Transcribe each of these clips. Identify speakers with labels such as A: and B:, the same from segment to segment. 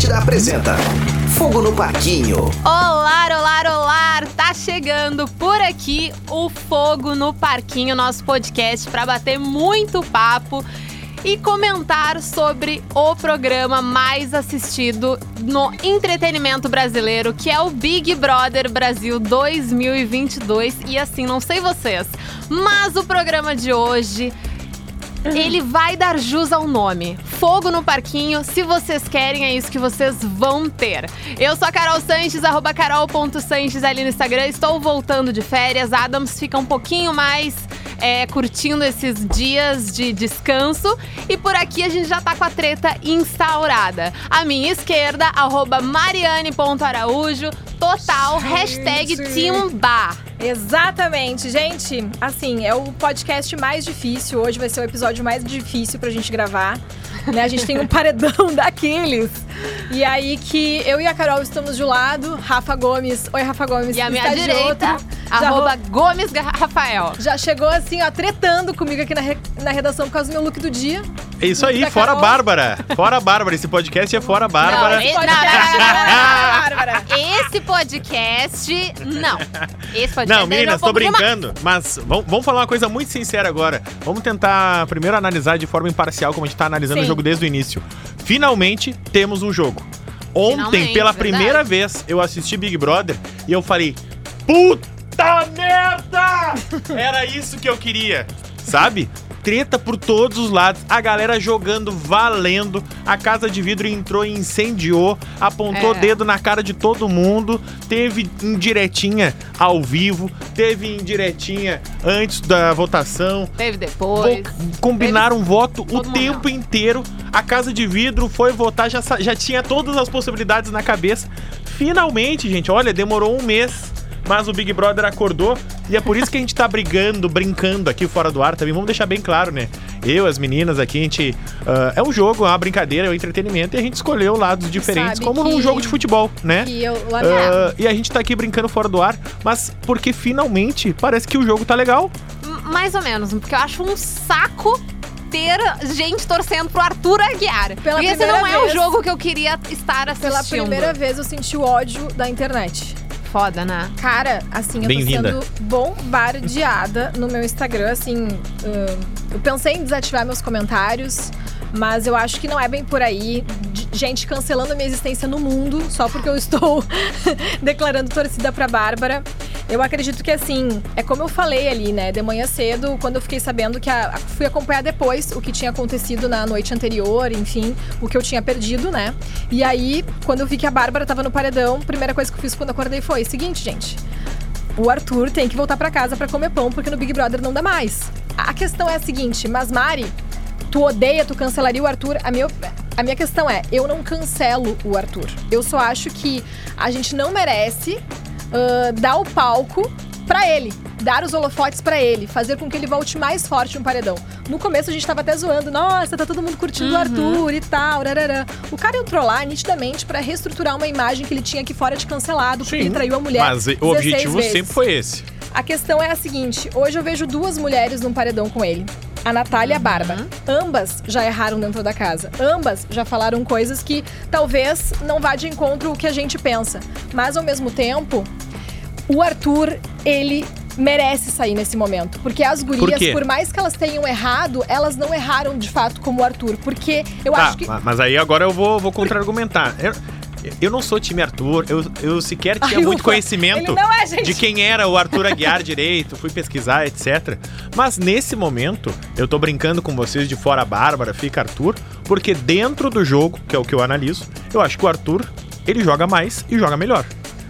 A: Atlântida apresenta Fogo no Parquinho.
B: Olá, olá, olá! Tá chegando por aqui o Fogo no Parquinho, nosso podcast para bater muito papo e comentar sobre o programa mais assistido no entretenimento brasileiro, que é o Big Brother Brasil 2022. E assim, não sei vocês, mas o programa de hoje ele vai dar jus ao nome. Fogo no Parquinho. Se vocês querem, é isso que vocês vão ter. Eu sou a Carol Sanches, arroba carol.sanches ali no Instagram. Estou voltando de férias. Adams fica um pouquinho mais é, curtindo esses dias de descanso. E por aqui a gente já tá com a treta instaurada. A minha esquerda, arroba mariane.araújo, total, hashtag Timba.
C: Exatamente, gente. Assim, é o podcast mais difícil. Hoje vai ser o episódio mais difícil pra gente gravar. Né? A gente tem um paredão daqueles. E aí que eu e a Carol estamos de um lado, Rafa Gomes. Oi, Rafa Gomes.
B: E a minha direita,
C: outro.
B: arroba Gomes Rafael.
C: Já chegou assim, ó, tretando comigo aqui na, re- na redação por causa do meu look do dia.
D: É isso aí, fora a
C: Carol.
D: Bárbara. Fora a Bárbara. Esse podcast é fora a Bárbara.
B: Não,
C: Esse podcast
B: não, não, não,
C: é Bárbara.
B: Esse podcast, não. Esse podcast
D: Não,
B: é um
D: meninas, tô brincando, mas vamos, vamos falar uma coisa muito sincera agora. Vamos tentar primeiro analisar de forma imparcial, como a gente tá analisando
C: Sim.
D: Jogo desde o início. Finalmente temos um jogo. Ontem,
B: Finalmente,
D: pela
B: verdade.
D: primeira vez, eu assisti Big Brother e eu falei: Puta merda! Era isso que eu queria, sabe? Treta por todos os lados, a galera jogando valendo, a casa de vidro entrou e incendiou, apontou
B: É.
D: dedo na cara de todo mundo, teve indiretinha ao vivo, teve indiretinha antes da votação,
B: Teve depois.
D: Combinaram um voto o
B: Todo mundo
D: tempo inteiro. A Casa de Vidro foi votar, já, já tinha todas as possibilidades na cabeça. Finalmente, gente, olha, demorou um mês. Mas o Big Brother acordou e é por isso que a gente tá brigando, brincando aqui fora do ar também. Vamos deixar bem claro, né? Eu, as meninas aqui, a gente. ah, é um jogo, é uma brincadeira, é um entretenimento e a gente escolheu lados diferentes,
C: Sabe
D: como num
C: que-
D: jogo de futebol, né?
C: E eu.
D: Ah, e a gente tá aqui brincando fora do ar, mas porque finalmente parece que o jogo tá legal.
B: M- Mais ou menos, porque eu acho um saco ter gente torcendo pro Arthur Aguiar.
C: Pela
B: e esse não é o
C: vez-
B: jogo que eu queria estar assistindo.
C: Pela primeira vez eu senti o ódio da internet.
B: Foda, né?
C: Cara, assim, eu tô sendo bombardeada no meu Instagram, assim. hum, eu pensei em desativar meus comentários, mas eu acho que não é bem por aí. Gente cancelando a minha existência no mundo só porque eu estou declarando torcida pra Bárbara. Eu acredito que, assim, é como eu falei ali, né? De manhã cedo, quando eu fiquei sabendo que a, a- fui acompanhar depois o que tinha acontecido na noite anterior, enfim, o que eu tinha perdido, né? E aí, quando eu vi que a Bárbara tava no paredão, a primeira coisa que eu fiz quando acordei foi: seguinte, gente. O Arthur tem que voltar pra casa pra comer pão, porque no Big Brother não dá mais. A questão é a seguinte, mas Mari, tu odeia, tu cancelaria o Arthur? A minha, a minha questão é, eu não cancelo o Arthur. Eu só acho que a gente não merece ah, dar o palco pra ele. Dar os holofotes pra ele, fazer com que ele volte mais forte no paredão. No começo a gente tava até zoando, nossa, tá todo mundo curtindo o Arthur e tal, rarará. O cara entrou lá nitidamente pra reestruturar uma imagem que ele tinha aqui fora de cancelado, porque ele traiu a mulher.
D: Mas o
C: 16
D: objetivo
C: vezes.
D: sempre foi esse.
C: A questão é a seguinte: hoje eu vejo duas mulheres num paredão com ele. A Natália e a Bárbara. Ambas já erraram dentro da casa. Ambas já falaram coisas que talvez não vá de encontro o que a gente pensa. Mas ao mesmo tempo, o Arthur, ele merece sair nesse momento. Porque as
D: Por
C: gurias,
D: quê?
C: por, mais que elas tenham errado, elas não erraram de fato como o Arthur. Porque eu
D: Tá,
C: acho que.
D: ma- mas aí agora eu vou, vou contra-argumentar. Eu, eu não sou time Arthur, eu, eu sequer tinha
C: Ai,
D: muito
C: ufa,
D: conhecimento
C: é,
D: de quem era o Arthur Aguiar direito, fui pesquisar, etc. Mas nesse momento, eu tô brincando com vocês de fora a Bárbara, fica Arthur, porque dentro do jogo, que é o que eu analiso, eu acho que o Arthur, ele joga mais e joga melhor.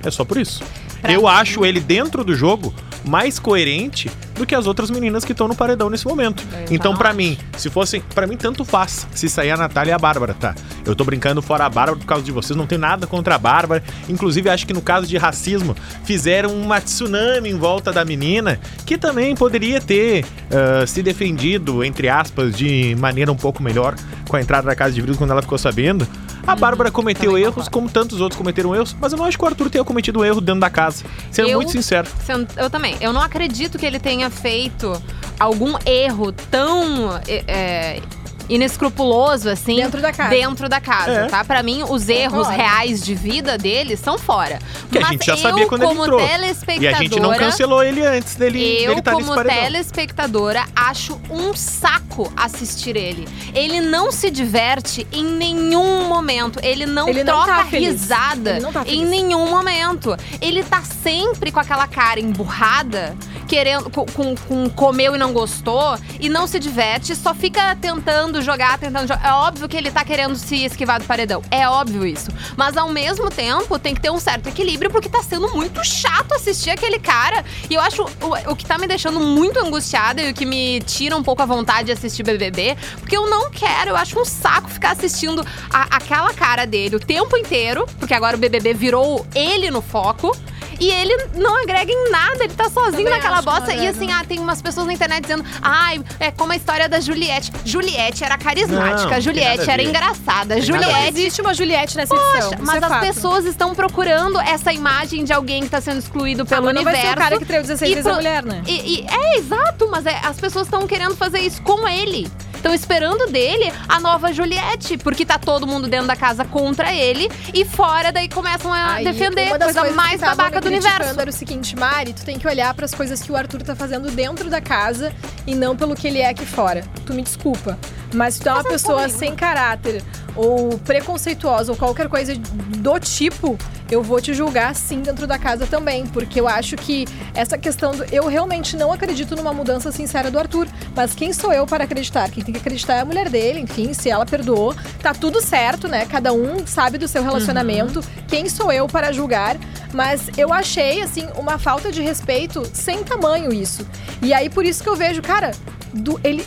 D: É só por isso.
B: Pra
D: eu
B: mim-
D: acho ele dentro do jogo mais coerente do que as outras meninas que estão no paredão nesse momento.
B: Eu
D: Então,
B: acho.
D: mim, se fossem. Pra mim, tanto faz se sair a Natália e a Bárbara, tá? Eu tô brincando fora a Bárbara por causa de vocês, não tenho nada contra a Bárbara. Inclusive, acho que no caso de racismo, fizeram uma tsunami em volta da menina, que também poderia ter ah, se defendido, entre aspas, de maneira um pouco melhor com a entrada da casa de vidro quando ela ficou sabendo. A Bárbara cometeu erros,
B: concordo.
D: como tantos outros cometeram erros, mas eu não acho que o Arthur tenha cometido um erro dentro da casa. Sendo
B: Eu-
D: muito sincero.
B: Sendo- Eu também. Eu não acredito que ele tenha feito algum erro tão é, é, inescrupuloso, assim.
C: Dentro da casa.
B: Dentro da casa,
D: É.
B: tá? Pra mim, os erros reais de vida dele são fora.
D: Que a
B: Mas
D: gente já
B: eu,
D: sabia quando ele
B: como
D: entrou.
B: telespectadora...
D: E a gente não cancelou ele antes dele
B: Eu,
D: dele tá
B: como telespectadora, acho um saco assistir ele. Ele não se diverte em nenhum momento. Ele não
C: Ele não
B: troca
C: tá feliz.
B: risada
C: Ele não tá
B: em nenhum momento. Ele tá sempre com aquela cara emburrada, querendo, com, com, com comeu e não gostou, e não se diverte, só fica tentando jogar, tentando jogar. É óbvio que ele tá querendo se esquivar do paredão. É óbvio isso. Mas ao mesmo tempo, tem que ter um certo equilíbrio, porque tá sendo muito chato assistir aquele cara. E eu acho o, o que tá me deixando muito angustiada e o que me tira um pouco a vontade de assistir BBB, porque eu não quero, eu acho um saco ficar assistindo a- aquela cara dele o tempo inteiro, porque agora o BBB virou ele no foco. E ele não agrega em nada, ele tá sozinho
C: Também
B: naquela bosta. E assim, ah, tem umas pessoas na internet dizendo, ai, é como a história da Juliette. Juliette era carismática,
D: não
B: Juliette
D: a
B: era engraçada,
D: Tem a ver.
C: Não
B: Juliette
C: existe uma Juliette nessa
B: Poxa,
C: edição.
B: mas
C: é
B: as
C: fato.
B: pessoas estão procurando essa imagem de alguém que tá sendo excluído pelo
C: Ah, mas não vai
B: universo.
C: ser o cara que traiu 16
B: E
C: vezes a
B: pro-
C: mulher, né?
B: E, e- é exato, mas é- as pessoas estão querendo fazer isso com ele. Estão esperando dele a nova Juliette, porque tá todo mundo dentro da casa contra ele e fora daí começam a
C: Aí,
B: defender
C: uma das
B: coisa mais babaca do universo.
C: Era o seguinte, Mari, tu tem que olhar para as coisas que o Arthur tá fazendo dentro da casa e não pelo que ele é aqui fora. Tu me desculpa, mas se tu é uma
B: não
C: pessoa sem caráter ou preconceituosa ou qualquer coisa do tipo, eu vou te julgar sim dentro da casa também, porque eu acho que essa questão do eu realmente não acredito numa mudança sincera do Arthur, mas quem sou eu para acreditar? Quem tem que acreditar é a mulher dele, enfim, se ela perdoou, tá tudo certo, né? Cada um sabe do seu relacionamento. Quem sou eu para julgar? Mas eu achei, assim, uma falta de respeito sem tamanho isso. E aí, por isso que eu vejo, cara, do- ele,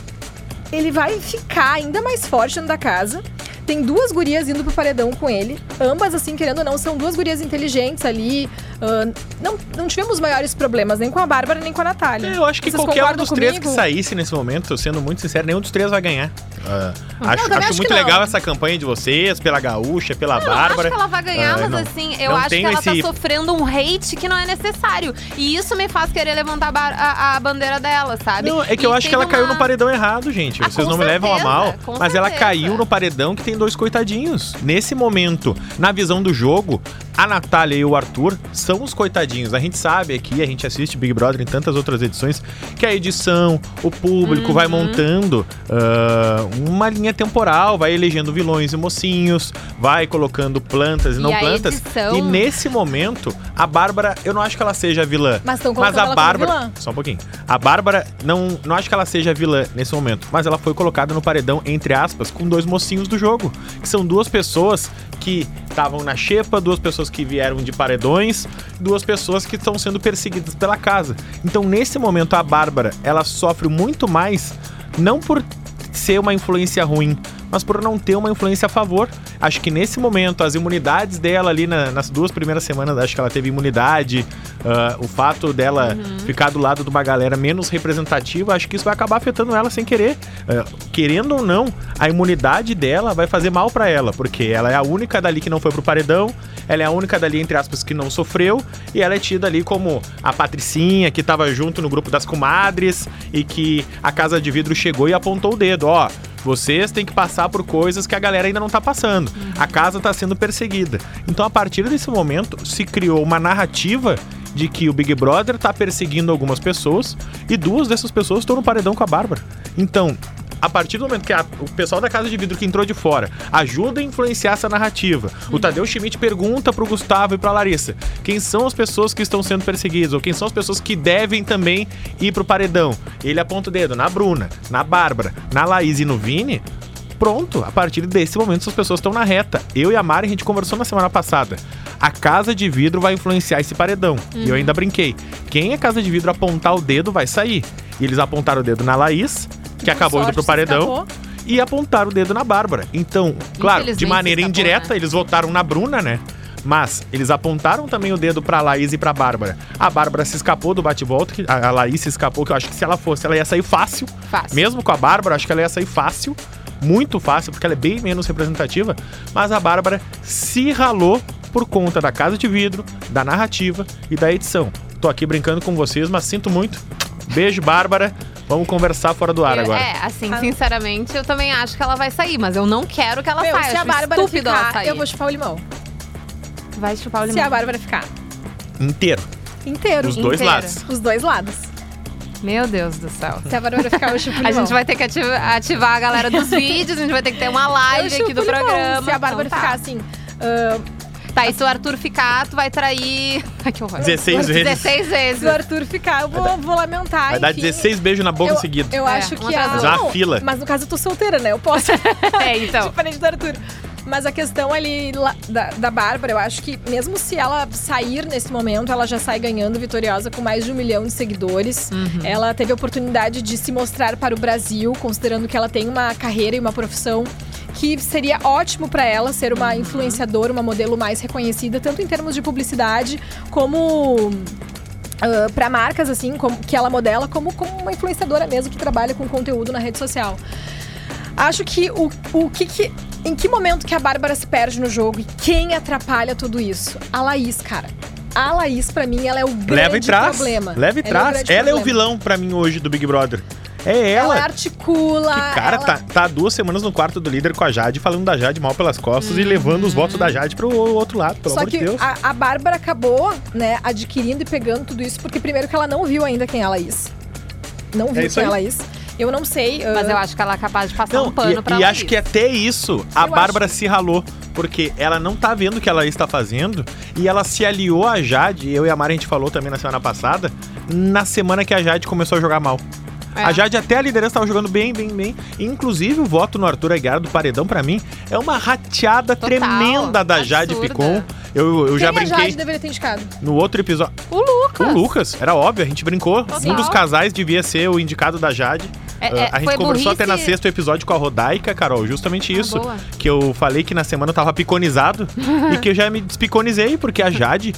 C: ele vai ficar ainda mais forte dentro da casa. Tem duas gurias indo pro paredão com ele. Ambas, assim, querendo ou não, são duas gurias inteligentes ali. Ah, não, não tivemos maiores problemas, nem com a Bárbara, nem com a Natália.
D: Eu acho que
C: Vocês
D: qualquer um dos três que
C: comigo?
D: saísse nesse momento, sendo muito sincero, nenhum dos três vai ganhar. Ah, acho acho
C: acho
D: muito legal essa campanha de vocês, pela Gaúcha, pela
B: Eu não
D: Bárbara.
B: acho que ela vai ganhar,
D: Ah,
B: mas
D: não-
B: assim, eu acho que ela
D: esse-
B: tá sofrendo um hate que não é necessário. E isso me faz querer levantar a, a- bandeira dela, sabe?
D: Não, é que
B: E
D: eu acho que ela
B: teve
D: caiu
B: uma-
D: no paredão errado, gente.
B: Ah,
D: Vocês não me levam a
B: certeza,
D: mal. Mas ela
B: certeza.
D: caiu no paredão que tem dois coitadinhos. Nesse momento, na visão do jogo, a Natália e o Arthur são os coitadinhos. A gente sabe aqui, a gente assiste Big Brother em tantas outras edições, que a edição, o público vai
B: Uhum.
D: montando ah, uma linha temporal, vai elegendo vilões e mocinhos, vai colocando plantas e,
B: E
D: não plantas.
B: edição-
D: E nesse momento, a Bárbara, eu não acho que ela seja a vilã.
C: Mas estão
D: Mas a Bárbara. Só um pouquinho. A Bárbara, não, não acho que ela seja vilã nesse momento, mas ela foi colocada no paredão, entre aspas, com dois mocinhos do jogo. Que são duas pessoas que estavam na xepa, duas pessoas que vieram de paredões, duas pessoas que estão sendo perseguidas pela casa. Então, nesse momento, a Bárbara, ela sofre muito mais, não por ser uma influência ruim, mas por não ter uma influência a favor. Acho que nesse momento, as imunidades dela ali na- nas duas primeiras semanas, acho que ela teve imunidade, ah, o fato dela ficar do lado de uma galera menos representativa, acho que isso vai acabar afetando ela sem querer. Ah, querendo ou não, a imunidade dela vai fazer mal pra ela, porque ela é a única dali que não foi pro paredão, ela é a única dali, entre aspas, que não sofreu, e ela é tida ali como a Patricinha, que tava junto no grupo das comadres, e que a Casa de Vidro chegou e apontou o dedo, ó. Vocês têm que passar por coisas que a galera ainda não tá passando. A casa tá sendo perseguida. Então, a partir desse momento, se criou uma narrativa de que o Big Brother tá perseguindo algumas pessoas e duas dessas pessoas estão no paredão com a Bárbara. Então, a partir do momento que a- o pessoal da Casa de Vidro que entrou de fora ajuda a influenciar essa narrativa, o Tadeu Schmidt pergunta pro Gustavo e pra Larissa quem são as pessoas que estão sendo perseguidas ou quem são as pessoas que devem também ir pro paredão. Ele aponta o dedo na Bruna, na Bárbara, na Laís e no Vini. Pronto, a partir desse momento essas pessoas estão na reta. Eu e a Mari, a gente conversou na semana passada. A casa de vidro vai influenciar esse paredão. E eu ainda brinquei. Quem é casa de vidro apontar o dedo vai sair. E eles apontaram o dedo na Laís, que, acabou indo
C: sorte
D: pro
C: se
D: paredão. E apontaram o dedo na Bárbara. Então, claro, de maneira
B: escapou,
D: indireta,
B: né?
D: eles votaram na Bruna, né? Mas eles apontaram também o dedo pra Laís e pra Bárbara. A Bárbara se escapou do bate-volta, a Laís se escapou, que eu acho que se ela fosse, ela ia sair fácil.
B: Fácil.
D: Mesmo com a Bárbara, acho que ela ia sair fácil. Muito fácil, porque ela é bem menos representativa. Mas a Bárbara se ralou por conta da casa de vidro, da narrativa e da edição. Tô aqui brincando com vocês, mas sinto muito. Beijo, Bárbara. Vamos conversar fora do ar
B: Eu-
D: agora.
B: É, assim,
C: Ah.
B: sinceramente, eu também acho que ela vai sair, mas eu não quero que ela
C: Meu,
B: saia.
C: se a Bárbara ficar,
B: sair.
C: eu vou chupar o limão.
B: Vai chupar o
C: Se
B: limão.
C: a Bárbara ficar.
D: Inteiro.
C: Inteiro.
D: Os dois
B: Inteiro.
D: lados.
C: Os dois lados.
B: Meu Deus do céu.
C: Se a Bárbara ficar, eu chupo o
B: A
C: limão.
B: gente vai ter que ativar, ativar a galera dos vídeos, a gente vai ter que ter uma live aqui do
C: limão.
B: programa.
C: Se a Bárbara
B: Então tá.
C: ficar assim... ah,
B: Tá, e se o Arthur ficar, tu vai trair. Ai, que horror.
D: 16 vezes.
B: 16 vezes.
C: se o Arthur ficar, eu vou, vou lamentar.
D: Vai dar
C: enfim.
D: 16 beijos na boca
C: eu,
D: seguido.
C: Eu
B: É,
C: acho que a... Não,
D: fila.
C: Mas no caso eu tô solteira, né? Eu posso.
B: É, então.
C: Diferente do Arthur. Mas a questão ali da, da Bárbara, eu acho que mesmo se ela sair nesse momento, ela já sai ganhando vitoriosa com mais de um milhão de seguidores.
B: Uhum.
C: Ela teve a oportunidade de se mostrar para o Brasil, considerando que ela tem uma carreira e uma profissão que seria ótimo para ela ser uma influenciadora, uma modelo mais reconhecida, tanto em termos de publicidade como para marcas assim, como, que ela modela, como, como uma influenciadora mesmo que trabalha com conteúdo na rede social. Acho que o, o que, que- Em que momento que a Bárbara se perde no jogo e quem atrapalha tudo isso? A Laís, cara. A Laís, pra mim, ela é o grande
D: Leva e traz.
C: problema.
D: Leva e
C: Ela
D: traz.
C: grande
D: Ela é o
C: problema.
D: vilão pra mim hoje do Big Brother. É
C: Ela
D: ela.
C: articula.
D: Que cara
C: ela-
D: tá, tá há duas semanas no quarto do líder com a Jade, falando da Jade mal pelas costas e
C: Uhum.
D: levando os votos da Jade pro outro lado, pelo
C: Só
D: amor
C: que
D: de Deus.
C: a, a Bárbara acabou, né, adquirindo e pegando tudo isso, porque primeiro que ela não viu ainda quem é a Laís. Não viu
D: isso
C: quem é a
D: aí.
C: Laís. Eu não sei.
B: Mas
C: ah,
B: eu acho que ela é capaz de passar
D: Não,
B: um pano pra
D: e, e
B: ela.
D: acho que até isso a
C: Eu
D: Bárbara se ralou. Porque ela não tá vendo o que ela está fazendo e ela se aliou a Jade, eu e a Mari a gente falou também na semana passada, na semana que a Jade começou a jogar mal.
B: É.
D: A Jade até a liderança tava jogando bem, bem, bem. Inclusive o voto no Arthur Aguiar do Paredão pra mim é uma rateada
B: Total,
D: tremenda da Jade
B: absurda.
D: Picon. Eu, eu já
C: a
D: brinquei
C: Jade deveria ter indicado?
D: no outro episódio.
B: O Lucas.
D: O Lucas, era óbvio, a gente brincou.
B: Total.
D: Um dos casais devia ser o indicado da Jade.
B: É, é,
D: a gente conversou até na
B: burrice-
D: sexto episódio com a Rodaica, Carol, justamente
B: Ah,
D: isso.
B: boa.
D: Que eu falei que na semana eu tava piconizado e que eu já me despiconizei, porque a Jade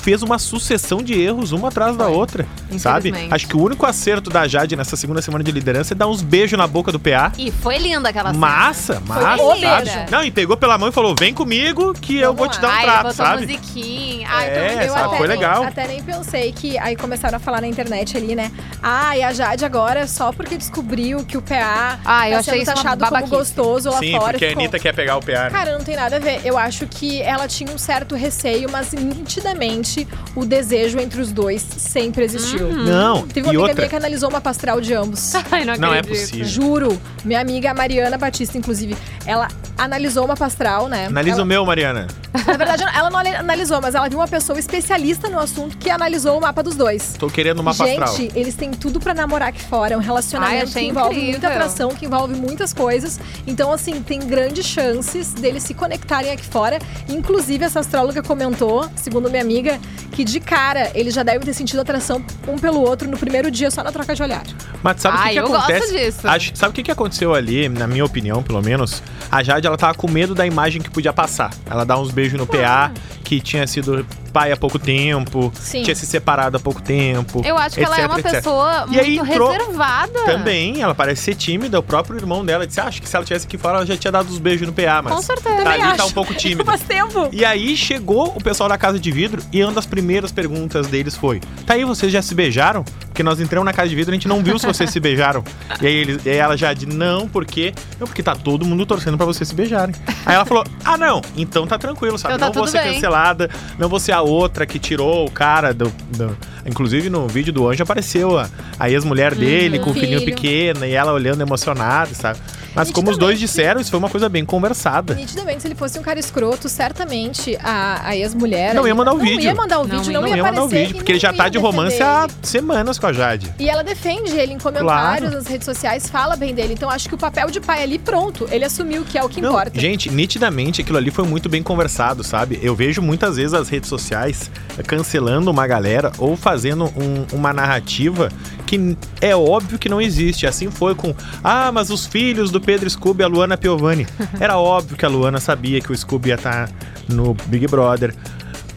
D: fez uma sucessão de erros, uma atrás da
B: Foi.
D: outra, sabe? Acho que o único acerto da Jade nessa segunda semana de liderança é dar uns beijos na boca do PA.
B: E foi linda aquela cena.
D: Massa, massa,
C: o
D: sabe? Não, e pegou pela mão e falou: vem comigo que eu
C: Vamos
D: vou te
C: lá.
D: dar um
B: Ai,
D: trato, sabe?
B: musiquinha. Ai,
D: É,
B: muito
C: eu
D: sabe?
C: até
D: Foi
C: nem,
D: legal.
C: Até nem pensei que. Aí começaram a falar na internet ali, né? Ah, e a Jade agora, só porque descobriu que o PA
B: Ah, eu
C: tá
B: achei
C: sendo taxado como gostoso lá
D: Sim,
C: fora.
D: porque a
C: ficou-
D: Anitta quer pegar o PA. né?
C: Cara, não tem nada a ver. Eu acho que ela tinha um certo receio, mas nitidamente o desejo entre os dois sempre existiu.
B: Uhum.
D: Não,
C: Teve uma
D: e
C: amiga
D: outra.
C: minha que analisou uma pastral de ambos.
B: Ai, não,
D: Não é possível.
C: Juro. Minha amiga Mariana Batista, inclusive, ela analisou uma pastral, né?
D: Analisa
C: ela,
D: o meu, Mariana.
C: Na verdade, ela não ali- analisou, mas ela viu uma pessoa especialista no assunto que analisou o mapa dos dois.
D: Tô querendo uma pastral.
C: Gente, eles têm tudo pra namorar aqui fora. É um
B: Ai,
C: relacionamento
B: achei
C: que envolve
B: incrível.
C: muita atração, que envolve muitas coisas. Então, assim, tem grandes chances deles se conectarem aqui fora. Inclusive, essa astróloga comentou, segundo minha amiga, que de cara eles já devem ter sentido atração um pelo outro no primeiro dia, só na troca de olhar.
D: Mas sabe o que,
B: Ai,
D: que
B: eu gosto
D: acontece?
B: disso.
D: Acho- sabe o que, que aconteceu ali, na minha opinião, pelo menos? A Jade, ela tava com medo da imagem que podia passar. Ela dá uns beijos no PA, que tinha sido pai há pouco tempo,
C: Sim.
D: tinha se separado há pouco tempo.
B: Eu acho que ela é
D: etc,
B: uma
D: etc.
B: pessoa
D: E
B: muito
D: entrou-
B: reservada.
D: Também, ela parece ser tímida. O próprio irmão dela disse: ah, Acho que se ela tivesse aqui fora, ela já tinha dado os beijos no PA, mas.
B: Com certeza.
D: Tá ali, tá
C: acho.
D: um pouco tímida.
C: Faz tempo.
D: E aí chegou o pessoal da casa de vidro e uma das primeiras perguntas deles foi: Tá aí, vocês já se beijaram? Porque nós entramos na casa de vidro e a gente não viu se vocês se beijaram. E aí, eles, e aí ela já disse: Não, porque. Não, porque tá todo mundo torcendo pra vocês se beijarem. Aí ela falou: Ah, não, então tá tranquilo, sabe?
B: Então tá
D: não vou ser
B: bem.
D: cancelada, não vou ser outra que tirou o cara do. do- Inclusive no vídeo do Anjo apareceu a, a ex-mulher dele com o filhinho
C: Filho.
D: pequeno e ela olhando emocionada, sabe? Mas como os dois disseram, isso foi uma coisa bem conversada.
C: Nitidamente, se ele fosse um cara escroto, certamente a, a ex-mulher.
D: Não ia mandar o
C: não
D: vídeo.
C: ia mandar o
B: Não
C: vídeo,
B: ia.
C: não,
D: Não
C: ia
D: ia mandar o
C: aparecer
D: vídeo, porque ele
C: não
D: já tá de romance
C: defender
D: há
C: ele.
D: semanas com a Jade.
C: E ela defende ele em comentários
D: Claro.
C: nas redes sociais, fala bem dele. Então acho que o papel de pai ali, pronto, ele assumiu que é o que
D: Não,
C: importa.
D: gente, nitidamente aquilo ali foi muito bem conversado, sabe? Eu vejo muitas vezes as redes sociais cancelando uma galera ou fazendo um- uma narrativa que é óbvio que não existe. Assim foi com, ah, mas os filhos do Pedro Scooby e a Luana Piovani. Era óbvio que a Luana sabia que o Scooby ia estar no Big Brother.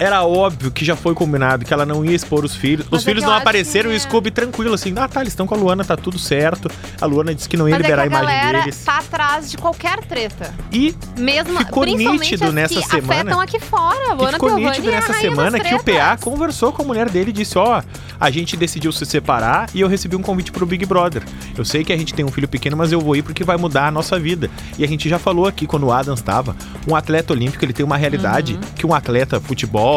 D: Era óbvio que já foi combinado que ela não ia expor os filhos.
B: Mas
D: os
B: é
D: filhos não apareceram
B: que-
D: e o Scooby tranquilo, assim. Ah, tá, eles estão com a Luana, tá tudo certo. A Luana disse que não ia
B: Mas é que
D: liberar
B: a
D: a imagem
B: galera
D: deles.
B: tá atrás de qualquer treta.
D: E
B: Mesmo,
D: Ficou nítido nessa
B: que
D: semana.
B: afetam aqui fora. Luana
D: ficou
B: Piovani
D: nítido
B: é
D: nessa semana que o PA conversou com a mulher dele e disse: Ó, a gente decidiu se separar e eu recebi um convite pro Big Brother. Eu sei que a gente tem um filho pequeno, mas eu vou ir porque vai mudar a nossa vida. E a gente já falou aqui quando o Adams estava: um atleta olímpico ele tem uma realidade
B: Uhum.
D: que um atleta futebol,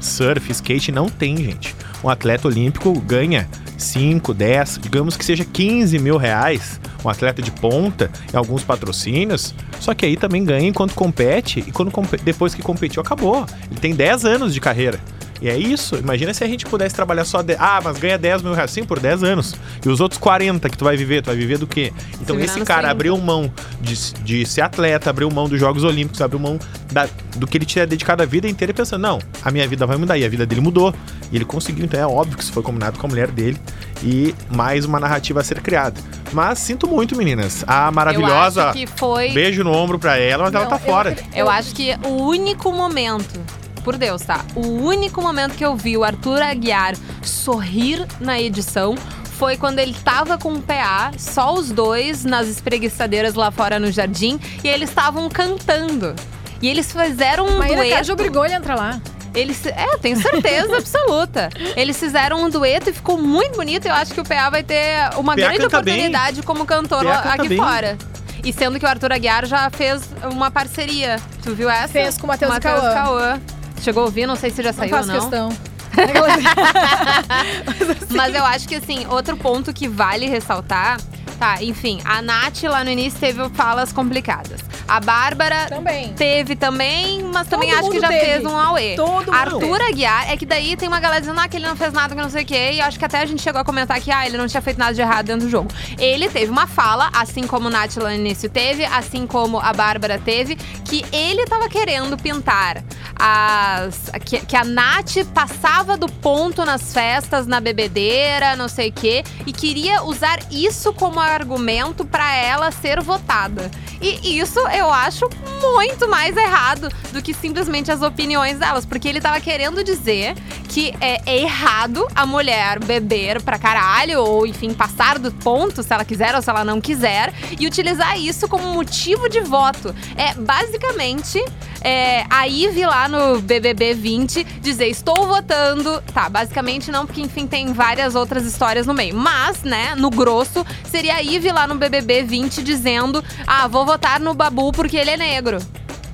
D: surf, skate não tem, gente. Um atleta olímpico ganha 5, 10, digamos que seja 15 mil reais, um atleta de ponta, em alguns patrocínios, só que aí também ganha enquanto compete, e quando depois que competiu, acabou. Ele tem 10 anos de carreira. E é isso. Imagina se a gente pudesse trabalhar só. De... Ah, mas ganha 10 mil reais sim por 10 anos. E os outros 40 que tu vai viver, tu vai viver do quê? Então esse cara
B: 30.
D: abriu mão de, de ser atleta, abriu mão dos Jogos Olímpicos, abriu mão da- do que ele tinha dedicado a vida inteira e pensando, não, a minha vida vai mudar. E a vida dele mudou. E ele conseguiu, então é óbvio que isso foi combinado com a mulher dele. E mais uma narrativa a ser criada. Mas sinto muito, meninas. A maravilhosa.
B: Eu acho que foi.
D: Beijo no ombro pra ela, mas ela
C: Não,
D: tá
C: eu
D: fora.
B: Eu acho que o único momento, por Deus, tá? O único momento que eu vi o Arthur Aguiar sorrir na edição foi quando ele tava com o PA, só os dois nas espreguiçadeiras lá fora no jardim, e eles estavam cantando. E eles fizeram um
C: Maíra
B: dueto.
C: Caju obrigou ele a entrar lá.
B: Eles, é, eu tenho certeza absoluta. Eles fizeram um dueto e ficou muito bonito. Eu acho que o PA vai ter uma
D: PA
B: grande
D: canta bem.
B: oportunidade como cantor aqui
D: bem.
B: fora. E sendo que o Arthur Aguiar já fez uma parceria. Tu viu essa?
C: Fez com o Matheus
B: Matheus
C: Cauã.
B: Chegou a ouvir, não sei se já
C: Não
B: saiu ou
C: faço
B: não.
C: questão.
B: Mas eu acho que, assim, outro ponto que vale ressaltar. Tá, enfim, a Nath lá no início teve falas complicadas. A Bárbara
C: Também.
B: teve também, mas também
C: Todo
B: acho que
C: mundo
B: já
C: teve.
B: fez um auê.
C: Todo mundo
B: Arthur Aguiar, é que daí tem uma galera dizendo ah, que ele não fez nada, que não sei o quê. E acho que até a gente chegou a comentar que ah, ele não tinha feito nada de errado dentro do jogo. Ele teve uma fala, assim como o Nath lá no início teve, assim como a Bárbara teve, que ele tava querendo pintar as. Que, que a Nath passava do ponto nas festas, na bebedeira, não sei o quê, e queria usar isso como argumento pra ela ser votada. E isso eu acho muito mais errado do que simplesmente as opiniões delas, porque ele tava querendo dizer que é, é errado a mulher beber pra caralho, ou enfim, passar do ponto se ela quiser ou se ela não quiser, e utilizar isso como motivo de voto. É basicamente é, a Ive lá no BBB 20 dizer estou votando. Tá, basicamente não, porque enfim tem várias outras histórias no meio. Mas, né, no grosso, seria a Ive lá no BBB 20 dizendo: ah, vou votar no Babu porque ele é negro.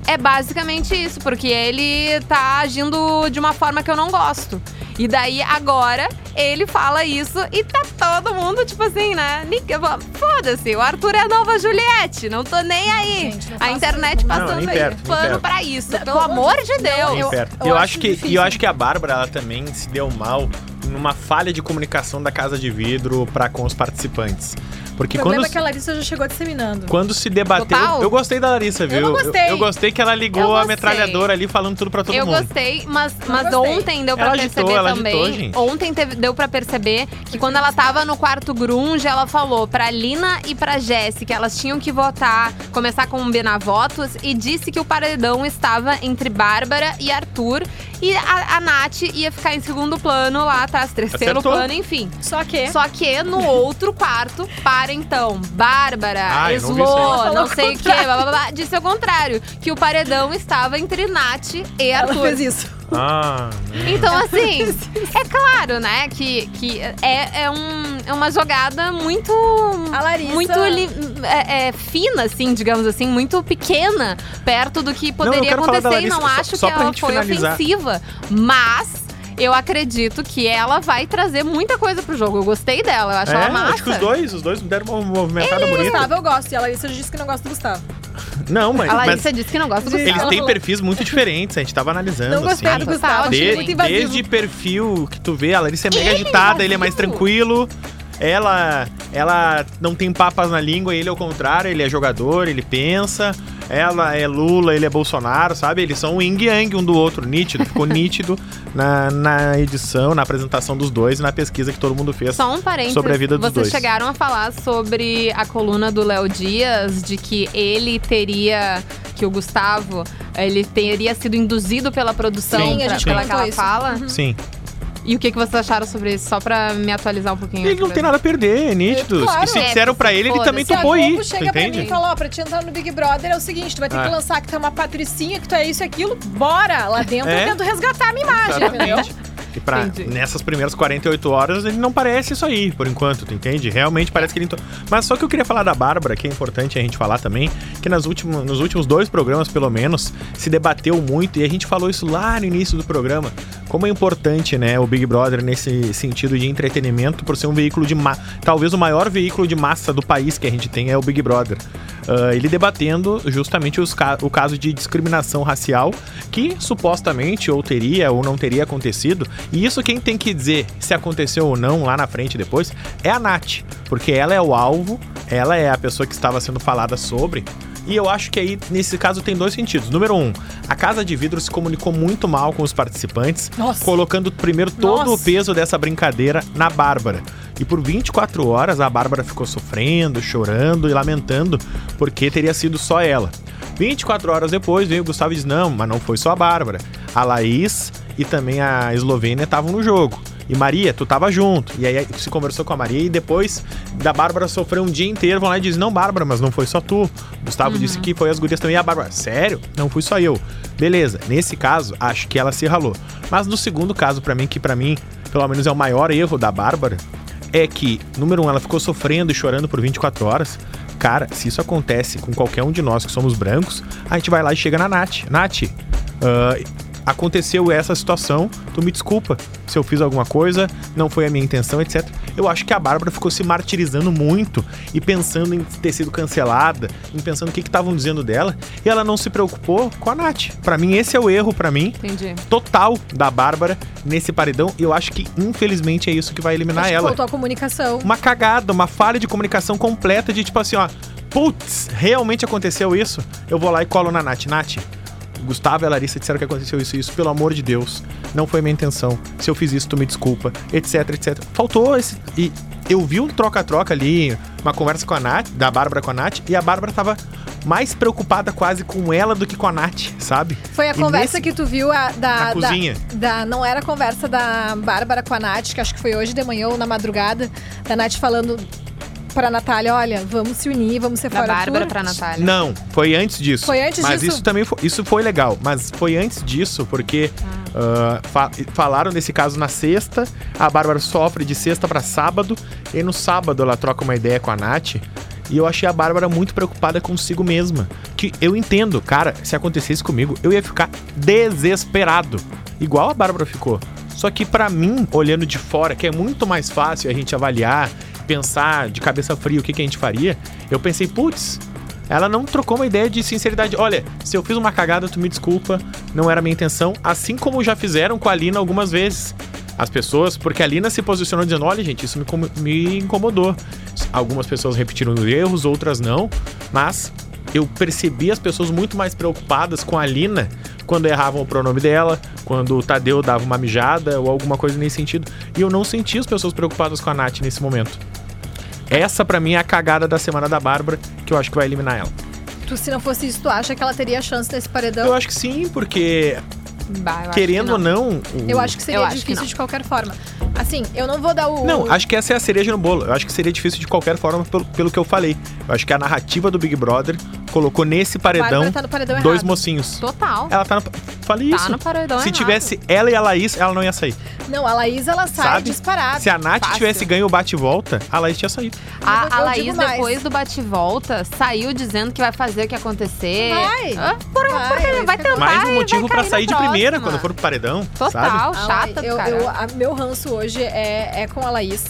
B: É basicamente isso, porque ele tá agindo de uma forma que eu não gosto. E daí agora ele fala isso e tá todo mundo, tipo assim, né? Foda-se, o Arthur é a nova Juliette, não tô nem aí.
C: Gente, não
B: a internet
C: isso.
D: Não,
B: passando aí
D: perto, nem
B: pano pra isso,
C: Não,
B: pelo amor de Deus.
D: Bem
C: eu- eu
D: Eu,
C: acho
D: que, e
C: difícil.
D: eu acho que a Bárbara ela também se deu mal numa falha de comunicação da Casa de Vidro para com os participantes. Porque
C: O problema
D: quando,
C: é que a Larissa já chegou disseminando.
D: quando se debateu.
B: Total.
D: Eu gostei da Larissa, viu?
C: não gostei.
D: Eu, gostei que ela ligou
B: Eu
D: a metralhadora ali falando tudo pra todo
B: eu
D: mundo.
B: gostei, mas, mas
C: gostei.
B: ontem deu pra
D: Ela agitou,
B: perceber
D: ela
B: também.
D: agitou, gente.
B: Ontem teve- deu pra perceber que quando ela tava no quarto grunge, ela falou pra Lina e pra que elas tinham que votar, começar a combinar votos e disse que o paredão estava entre Bárbara e Arthur e a, a Nath ia ficar em segundo plano lá, tá? Terceiro
D: Acertou.
B: plano, enfim.
C: Só que.
B: Só que no outro quarto, para então, Bárbara,
D: Ai, eu não
B: não
C: Ela
B: sei o que, blá, blá, blá, disse o contrário, que o paredão estava entre Nath e
C: Ela
B: Arthur.
C: fez isso.
D: Ah,
B: Então, assim, é claro, né, que, que é, é, um, é uma jogada muito.
C: A Larissa-
B: Muito li- é, é, fina, assim, digamos assim, muito pequena, perto do que poderia
D: da
B: acontecer. e não
D: Larissa,
B: acho
D: só- só
B: que ela foi
D: finalizar.
B: ofensiva. Mas. Eu acredito que ela vai trazer muita coisa pro jogo. Eu gostei dela, eu acho
D: é,
B: ela massa.
D: acho que os dois, os dois deram uma movimentada
C: O
D: bonita.
C: Gustavo eu gosto. E a Larissa já disse que não gosta do Gustavo.
D: Não, mas,
B: A
D: mas
B: Larissa disse que não gosta do
C: Eles
D: eles
B: Gustavo.
D: têm perfis muito diferentes, a gente tava analisando,
C: Não gostei
D: assim.
C: do Gustavo. Achei
B: de-
C: muito invasivo.
D: Desde perfil que tu vê, a Larissa é mega
B: Ele
D: agitada, ele é mais tranquilo. Ela, ela não tem papas na língua, ele é o contrário, ele é jogador, ele pensa. Ela é Lula, ele é Bolsonaro, sabe? Eles são o yin yang um do outro, nítido. Ficou nítido na, na edição, na apresentação dos dois e na pesquisa que todo mundo fez.
B: Só um parênteses.
D: Sobre a vida dos
B: Vocês
D: dois.
B: chegaram a falar sobre a coluna do Léo Dias, de que ele teria, que o Gustavo ele teria sido induzido pela produção
C: Sim, a
B: pra-
C: gente
B: pela aquela
C: isso.
B: fala.
D: Sim.
B: E o que, que vocês acharam sobre isso? Só pra me atualizar um pouquinho.
D: Ele não tem nada a perder, é nítido.
C: Claro.
D: e se
B: É,
D: disseram pra ele, ele também
C: Se a
D: topou
C: Globo
D: ir.
C: Chega pra mim
D: entende?
C: e fala, ó, pra te entrar no Big Brother é o seguinte, tu vai ter
D: É.
C: que lançar que tu é uma patricinha, que tu é isso e aquilo, bora! Lá dentro
D: É.
C: eu tento resgatar a minha imagem, entendeu?
D: E pra,
B: Entendi.
D: nessas primeiras 48 horas, ele não parece isso aí, por enquanto, tu entende? Realmente parece que ele. Mas só que eu queria falar da Bárbara, que é importante a gente falar também, que nas últimos, nos últimos dois programas, pelo menos, se debateu muito, e a gente falou isso lá no início do programa, como é importante, né, o Big Brother nesse sentido de entretenimento, por ser um veículo de. Ma talvez o maior veículo de massa do país que a gente tem é o Big Brother. Ah, ele debatendo justamente ca- o caso de discriminação racial que supostamente ou teria ou não teria acontecido. E isso quem tem que dizer se aconteceu ou não lá na frente depois é a Nath, porque ela é o alvo, ela é a pessoa que estava sendo falada sobre. E eu acho que aí, nesse caso, tem dois sentidos. Número um, a Casa de Vidro se comunicou muito mal com os participantes,
C: Nossa.
D: colocando primeiro todo o
C: Nossa.
D: peso dessa brincadeira na Bárbara. E por 24 horas a Bárbara ficou sofrendo, chorando e lamentando porque teria sido só ela. 24 horas depois veio o Gustavo e disse: Não, mas não foi só a Bárbara. A Laís e também a Eslovênia estavam no jogo. E Maria, tu tava junto. E aí se conversou com a Maria e depois da Bárbara sofreu um dia inteiro. Vão lá e dizem: Não, Bárbara, mas não foi só tu. Gustavo disse que foi as gurias também. E a Bárbara, sério? Não fui só eu. Beleza, nesse caso, acho que ela se ralou. Mas no segundo caso, pra mim, que pra mim, pelo menos é o maior erro da Bárbara, é que, número um, ela ficou sofrendo e chorando por 24 horas. Cara, se isso acontece com qualquer um de nós que somos brancos, a gente vai lá e chega na Nath. Nath, ah, aconteceu essa situação, tu me desculpa se eu fiz alguma coisa, não foi a minha intenção, etc. Eu acho que a Bárbara ficou se martirizando muito e pensando em ter sido cancelada, em pensando o que estavam dizendo dela, e ela não se preocupou com a Nath. Pra mim, esse é o erro, pra mim,
B: Entendi.
D: total da Bárbara nesse paredão, e eu acho que, infelizmente, é isso que vai eliminar
C: Acho
D: ela
C: faltou a comunicação.
D: uma cagada, uma falha de comunicação completa de tipo assim, ó, putz, realmente aconteceu isso? Eu vou lá e colo na Nath. Nath, Gustavo e a Larissa disseram que aconteceu isso e isso, pelo amor de Deus, não foi minha intenção. Se eu fiz isso, tu me desculpa, etc, etc. Faltou esse. E eu vi um troca-troca ali, uma conversa com a Nath, da Bárbara com a Nath, e a Bárbara tava mais preocupada quase com ela do que com a Nath, sabe?
C: Foi a
D: E
C: conversa
D: nesse-
C: que tu viu a, da,
D: Na
C: da-
D: cozinha.
C: da- Não era a conversa da Bárbara com a Nath, que acho que foi hoje de manhã ou na madrugada, da Nath falando pra Natália: olha, vamos se unir, vamos ser
B: Da
C: fora
B: Bárbara
C: Arthur.
B: pra Natália.
D: Não, foi antes disso.
C: Foi antes
D: mas
C: disso?
D: isso também foi, isso foi legal. Mas foi antes disso, porque ah, fa- falaram nesse caso na sexta, a Bárbara sofre de sexta pra sábado, e no sábado ela troca uma ideia com a Nath. E eu achei a Bárbara muito preocupada consigo mesma. Que eu entendo, cara, se acontecesse comigo, eu ia ficar desesperado. Igual a Bárbara ficou. Só que pra mim, olhando de fora, que é muito mais fácil a gente avaliar, pensar de cabeça fria o que, que a gente faria, eu pensei, putz, ela não trocou uma ideia de sinceridade. Olha, se eu fiz uma cagada, tu me desculpa, não era minha intenção. Assim como já fizeram com a Lina algumas vezes. As pessoas, porque a Lina se posicionou dizendo: olha, gente, isso me, me incomodou. Algumas pessoas repetiram os erros, outras não. Mas eu percebi as pessoas muito mais preocupadas com a Lina quando erravam o pronome dela, quando o Tadeu dava uma mijada ou alguma coisa nesse sentido. E eu não senti as pessoas preocupadas com a Nath nesse momento. Essa, pra mim, é a cagada da semana da Bárbara, que eu acho que vai eliminar ela.
C: Tu, se não fosse isso, tu acha que ela teria chance nesse paredão?
D: Eu acho que sim, porque,
B: Bah, eu acho
D: querendo
B: que
D: ou não. o-
C: Eu acho que seria
B: Eu acho que
C: difícil
B: não.
C: de qualquer forma. Assim, eu não vou dar o.
D: Não, acho que essa é a cereja no bolo. Eu acho que seria difícil de qualquer forma pelo, pelo que eu falei. Eu acho que a narrativa do Big Brother colocou nesse paredão
C: tá no paredão
D: dois
C: errado.
D: mocinhos.
B: Total.
D: Ela tá no. Falei
B: Tá
D: isso.
B: no paredão
D: Se
B: errado.
D: tivesse ela e a Laís, ela não ia sair.
C: Não, a Laís, ela sai
D: Sabe?
C: disparada.
D: Se a Nath
B: fácil.
D: tivesse ganho o bate-volta, a Laís tinha saído.
B: A,
C: Eu-
B: a
C: eu
B: Laís, depois do bate-volta, saiu dizendo que vai fazer o que acontecer.
C: Vai.
B: Ah, por,
C: Vai,
B: porque
C: é
B: vai
C: que
B: tentar
D: Mais um motivo
B: cair
D: sair de primeira
B: próxima.
D: quando for pro paredão. Sabe?
B: Total,
C: A
B: chata
C: eu,
B: cara.
C: eu- a- meu ranço hoje é, é com a Laís.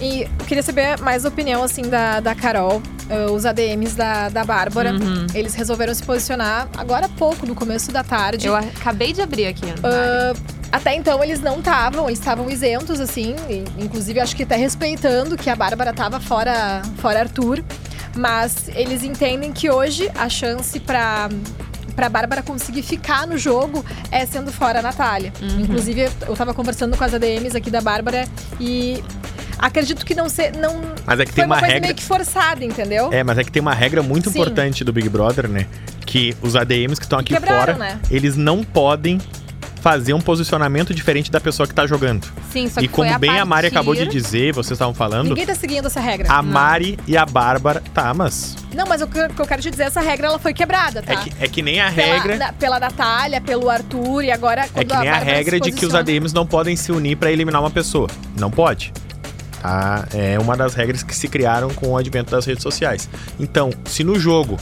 C: E eu queria saber mais opinião, assim, da, da Carol, eh, os ADMs da, da Bárbara.
B: Uhum.
C: Eles resolveram se posicionar agora há pouco, no começo da tarde.
B: Eu acabei de abrir aqui.
C: Ah, até então eles não estavam, eles estavam isentos, assim, e, inclusive acho que até respeitando que a Bárbara tava fora, fora Arthur. Mas eles entendem que hoje a chance pra, pra Bárbara conseguir ficar no jogo é sendo fora a Natália.
B: Uhum.
C: Inclusive, eu tava conversando com as ADMs aqui da Bárbara e acredito que não ser. Não,
D: Mas é que tem
C: uma,
D: uma regra.
C: meio que forçada, entendeu?
D: É, mas é que tem uma regra muito
C: Sim.
D: importante do Big Brother, né? que os ADMs que estão aqui fora,
C: né?
D: eles não podem fazer um posicionamento diferente da pessoa que tá jogando.
B: Sim, só que
D: E como
B: a
D: bem a Mari
B: partir-
D: acabou de dizer, vocês estavam falando,
C: Ninguém tá seguindo essa regra.
D: a Mari e a Bárbara. Tá, mas.
C: Não, mas o que eu quero te dizer, essa regra ela foi quebrada, tá?
D: É, que, é que nem a
C: Pela-
D: regra.
C: na- pela Natália, pelo Arthur e agora
D: É que nem a
C: Bárbara
D: regra de que os. ADMs não podem se unir pra eliminar uma pessoa. Não pode. Tá? É uma das regras que se criaram com o advento das redes sociais. Então, se no jogo,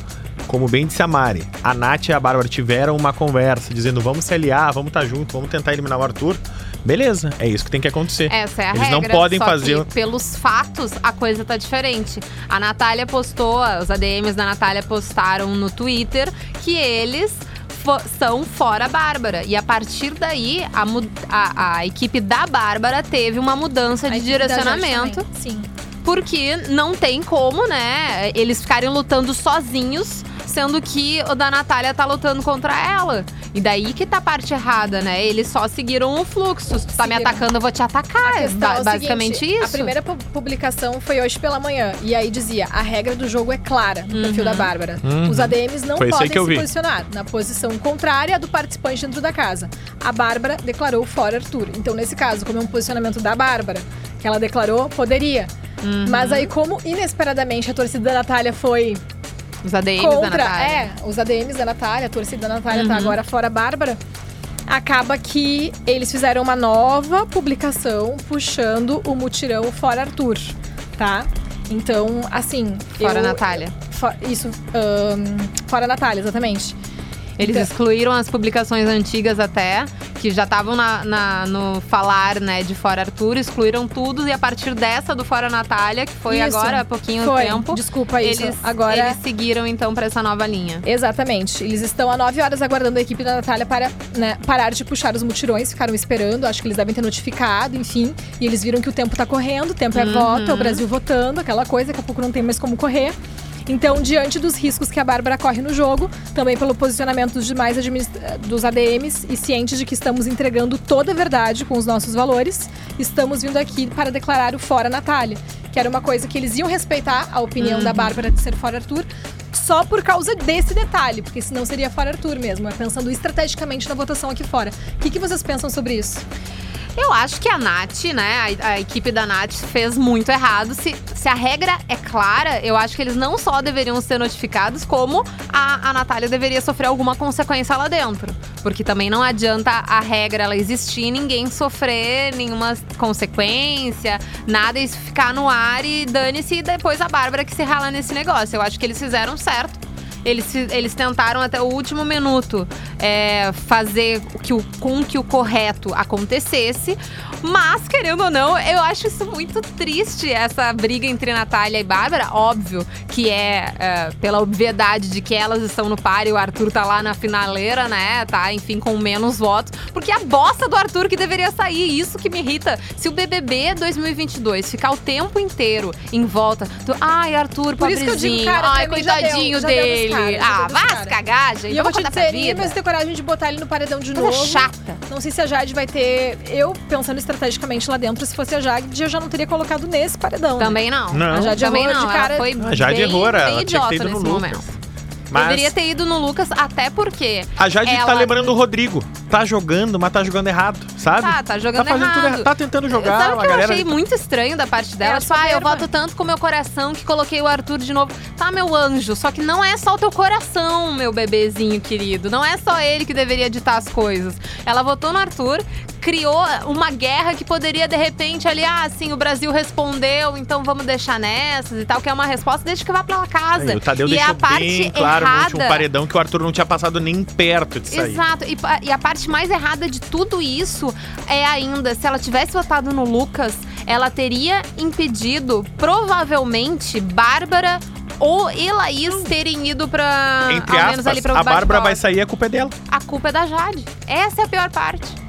D: como bem disse a Mari, a Nath e a Bárbara tiveram uma conversa dizendo vamos se aliar, vamos estar junto, vamos tentar eliminar o Arthur, beleza, é isso que tem que acontecer.
B: Essa é a
D: Eles
B: regra.
D: não podem fazer-
B: pelos fatos, a coisa tá diferente. A Natália postou, os ADMs da Natália postaram no Twitter que eles são fora a Bárbara. E a partir daí, a, a- a equipe da Bárbara teve uma mudança de direcionamento.
C: Sim.
B: Porque não tem como, né, eles ficarem lutando sozinhos, sendo que o da Natália tá lutando contra ela. E daí que tá a parte errada, né? Eles só seguiram o fluxo. Se tu tá me
C: Seguiram.
B: atacando, eu vou te atacar.
C: A
B: É ba-
C: é o
B: basicamente
C: seguinte,
B: isso.
C: A primeira pu- publicação foi hoje pela manhã. E aí dizia: a regra do jogo é clara no perfil da Bárbara.
D: Uhum.
C: Os ADMs não
D: Foi
C: podem se
D: vi.
C: posicionar na posição contrária do participante dentro da casa. A Bárbara declarou fora Arthur. Então, nesse caso, como é um posicionamento da Bárbara, que ela declarou, poderia.
B: Uhum.
C: Mas aí, como inesperadamente a torcida da Natália foi
B: Os ADMs da
C: contra.
B: Natália.
C: É, os ADMs da Natália, a torcida da Natália
B: Uhum.
C: tá agora fora a Bárbara. Acaba que eles fizeram uma nova publicação puxando o mutirão fora Arthur, tá? Então, assim.
B: Fora
C: eu-
B: Natália.
C: fo- isso, ahn, fora a Natália, exatamente.
B: Eles
C: Então-
B: excluíram as publicações antigas até, que já estavam na, na- no falar, né, de Fora Arthur, excluíram tudo e a partir dessa do Fora Natália, que foi
C: Isso.
B: agora há pouquinho
C: Foi,
B: tempo,
C: desculpa isso.
B: eles,
C: Agora.
B: eles seguiram então pra essa nova linha.
C: Exatamente. Eles estão há nove horas aguardando a equipe da Natália para né, parar de puxar os mutirões. Ficaram esperando, acho que eles devem ter notificado, enfim. E eles viram que o tempo tá correndo, o tempo é
B: Uhum.
C: voto, é o Brasil votando, aquela coisa, daqui a pouco não tem mais como correr. Então, diante dos riscos que a Bárbara corre no jogo, também pelo posicionamento dos demais administra- dos ADMs e cientes de que estamos entregando toda a verdade com os nossos valores, estamos vindo aqui para declarar o fora Natália, que era uma coisa que eles iam respeitar a opinião da Bárbara de ser fora Arthur, só por causa desse detalhe, porque senão seria fora Arthur mesmo, é pensando estrategicamente na votação aqui fora. O que, que vocês pensam sobre isso?
B: Eu acho que a Nath, né, a, a equipe da Nath fez muito errado. Se, se a regra é clara, eu acho que eles não só deveriam ser notificados, como a, a Natália deveria sofrer alguma consequência lá dentro. Porque também não adianta a regra ela existir e ninguém sofrer nenhuma consequência, nada, isso ficar no ar e dane-se e depois a Bárbara que se rala nesse negócio. Eu acho que eles fizeram certo. Eles, eles tentaram até o último minuto é, fazer o que o, com que o correto acontecesse. Mas, querendo ou não, eu acho isso muito triste, essa briga entre Natália e Bárbara. Óbvio que é, é, pela obviedade de que elas estão no par e o Arthur tá lá na finaleira, né? Tá, enfim, com menos votos. Porque a bosta do Arthur que deveria sair, isso que me irrita. Se o BBB 2022 ficar o tempo inteiro em volta do. Ai, Arthur,
C: Por isso que eu
B: pobrezinho.
C: digo, cara,
B: ai,
C: mim já deu,
B: coitadinho
C: já dos
B: dele.
C: caras, já
B: ah, vá se cagar, gente.
C: E eu vou te dizer,
B: vida.
C: vai ter coragem de botar ele no paredão de
B: Coisa
C: novo.
B: chata.
C: Não sei se a Jade vai ter. Eu, pensando estrategicamente lá dentro, se fosse a Jade, eu já não teria colocado nesse paredão. né?
B: Também não.
D: Não.
C: A Jade
B: Também
C: errou
B: não.
C: de cara.
B: Ela foi
D: Ah, Jade
B: bem,
D: errou, ela
B: bem
D: tinha que ter
B: idiota nesse momento.
D: Mas
B: Deveria ter ido no Lucas, até porque.
D: a Jade tá
B: ela-
D: lembrando o Rodrigo. Tá jogando, mas tá jogando errado, sabe?
B: Tá, tá jogando
D: tá fazendo
B: errado.
D: tudo errado. Tá tentando jogar,
B: Sabe o que eu
D: galera.
B: achei muito estranho da parte dela?
C: É,
B: tipo, ah, eu voto tanto com meu coração que coloquei o Arthur de novo. Tá, meu anjo, só que não é só o teu coração, meu bebezinho querido. Não é só ele que deveria ditar as coisas. Ela votou no Arthur, criou uma guerra que poderia, de repente, ali, ah, sim, o Brasil respondeu, então vamos deixar nessas e tal, que é uma resposta desde que vá pela casa.
D: Aí, o Tadeu
B: e
D: deixou
B: a parte
D: bem claro no último
B: errada-
D: paredão que o Arthur não tinha passado nem perto de sair.
B: Exato. E, e a parte mais errada de tudo isso é ainda, se ela tivesse votado no Lucas, ela teria impedido, provavelmente, Bárbara ou Elaís terem ido pra.
D: Entre
B: ao menos ali
D: aspas,
B: pra
D: a Bárbara vai sair, a culpa é dela.
B: A culpa é da Jade. Essa é a pior parte.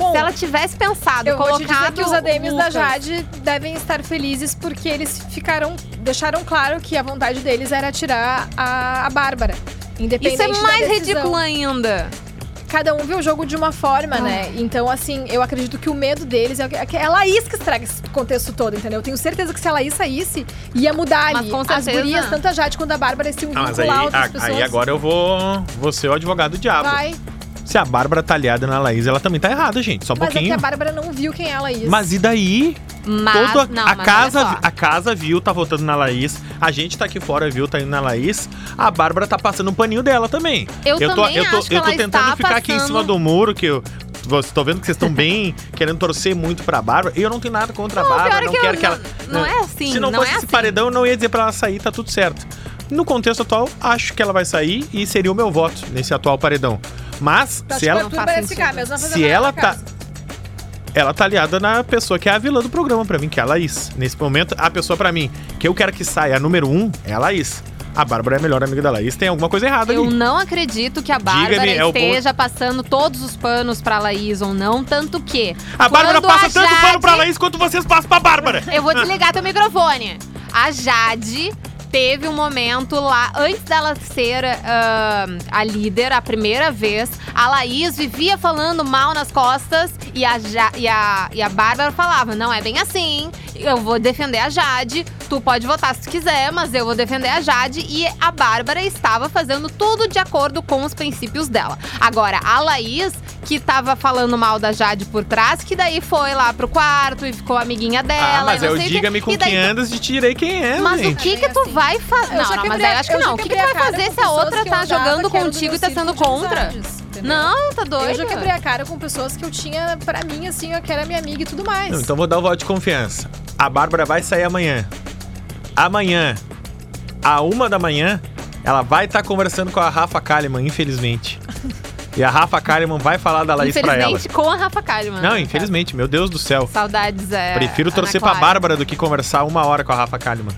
C: Bom,
B: se ela tivesse pensado,
C: eu vou te
B: colocado
C: dizer que os ADMs da Jade devem estar felizes porque eles ficaram. deixaram claro que a vontade deles era tirar a, a Bárbara. Independente
B: Isso é mais ridículo ainda.
C: cada um vê o jogo de uma forma,
B: Ah.
C: né? Então, assim, eu acredito que o medo deles é que- é que é a Laís que estraga esse contexto todo, entendeu? Eu tenho certeza que se a Laís saísse, ia mudar
B: Mas
C: ali.
B: com
C: As gurias, tanto a Jade quanto a Bárbara, se um
D: Ah, mas aí, a-
C: pessoas.
D: aí agora eu vou, vou ser o advogado do diabo.
C: Vai.
D: Se a Bárbara tá aliada na Laís, ela também tá errada, gente. Só um
C: Mas é que
D: pouquinho.
C: a Bárbara não viu quem é a Laís.
D: Mas e daí?
B: Mas,
D: a,
B: não,
D: a
B: mas
D: casa, a casa viu, tá votando na Laís. A gente tá aqui fora, viu, tá indo na Laís. A Bárbara tá passando um paninho dela também.
B: Eu
D: tô,
B: também
D: eu tô,
B: acho que
D: eu tô tentando ficar aqui em
B: passando-
D: cima do muro, que eu. Vocês tô vendo que vocês estão bem querendo torcer muito pra Bárbara. E eu não tenho nada contra a
B: Não,
D: Bárbara.
B: pior é
D: Não
B: que eu
D: quero que
B: não-
D: ela.
B: não é assim,
D: Se não,
B: não
D: fosse
B: é
D: esse
B: assim.
D: paredão, eu não ia dizer pra ela sair, tá tudo certo. No contexto atual, acho que ela vai sair e seria o meu voto nesse atual paredão. Mas,
C: Tá,
D: se
C: tipo,
D: ela.
C: Ficar, mesmo
D: Se ela tá.
C: casa.
D: Ela tá aliada na pessoa que é a vilã do programa pra mim, que é a Laís. Nesse momento, a pessoa pra mim que eu quero que saia a número um é a Laís. A Bárbara é a melhor amiga da Laís. Tem alguma coisa errada
B: Eu
D: ali.
B: não acredito que a Bárbara
D: é o
B: esteja passando todos os panos pra Laís ou não, tanto que.
D: A Bárbara passa
B: a
D: tanto pano pra
B: Jade-
D: Laís quanto vocês passam pra Bárbara.
B: Eu vou desligar teu microfone. A Jade teve um momento lá, antes dela ser ah, a líder, a primeira vez, a Laís vivia falando mal nas costas e a, Ja- e a, e a Bárbara falava: não é bem assim, eu vou defender a Jade, tu pode votar se tu quiser, mas eu vou defender a Jade. E a Bárbara estava fazendo tudo de acordo com os princípios dela. Agora, a Laís, que tava falando mal da Jade por trás, que daí foi lá pro quarto e ficou amiguinha dela.
D: Ah, mas
B: e
D: eu diga-me com quem
B: tu-
D: andas e tirei quem é,
B: Mas o que que tu
C: Assim,
B: vai fazer? Não, não, mas aí eu acho que não. O que, que tu vai fazer se a outra tá jogando contigo e tá sendo contra?
C: entendeu?
B: Não, tá doido.
C: Eu já quebrei a cara com pessoas que eu tinha pra mim, assim, ó, que era minha amiga e tudo mais.
D: Não, então vou dar o voto de confiança. A Bárbara vai sair amanhã. Amanhã, a uma da manhã, ela vai estar conversando com a Rafa Kalimann, infelizmente. E a Rafa Kalimann vai falar da Laís pra ela.
B: Infelizmente, com a Rafa Kalimann.
D: Não, infelizmente, meu Deus do céu.
B: Saudades, é.
D: Prefiro
B: Ana
D: torcer pra
B: Clara.
D: Bárbara do que conversar uma hora com a Rafa Kalimann.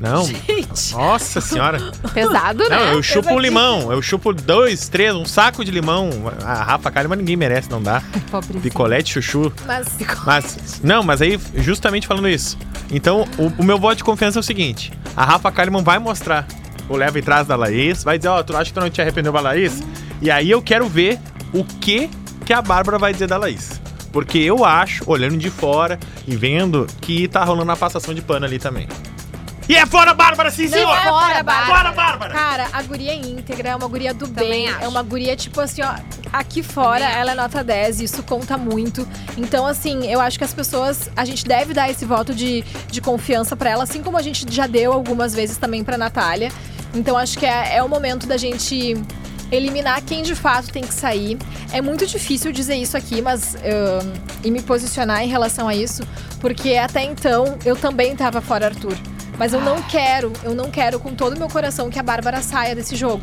D: Não.
C: Gente.
D: Nossa senhora.
B: Pesado, né?
D: Não, eu chupo um limão. Eu chupo dois, três, um saco de limão. A Rafa Kalimann ninguém merece, não dá.
B: Pobrezinho.
D: Picolete, chuchu.
C: Mas
D: Mas, não, mas aí, justamente falando isso. Então, o, o meu voto de confiança é o seguinte: a Rafa Kalimann vai mostrar o leva e trás da Laís, vai dizer, ó, tu acha que tu não te arrependeu da Laís? E aí eu quero ver o que que a Bárbara vai dizer da Laís. Porque eu acho, olhando de fora e vendo, que tá rolando a passação de pano ali também. E é fora, Bárbara, sim,
C: Não
D: senhor!
C: é
B: Fora, Bárbara.
D: Fora, Bárbara!
C: Cara, a guria é íntegra, é uma guria do
B: Também
C: bem.
B: acho.
C: É uma guria, tipo assim, ó. Aqui fora,
B: Também
C: ela é nota 10, isso conta muito. Então, assim, eu acho que as pessoas. A gente deve dar esse voto de, de confiança pra ela, assim como a gente já deu algumas vezes também pra Natália. Então, acho que é, é o momento da gente eliminar quem de fato tem que sair. É muito difícil dizer isso aqui, mas. ahn, e me posicionar em relação a isso, porque até então eu também tava fora Arthur. Mas eu não quero, eu não quero com todo o meu coração que a Bárbara saia desse jogo.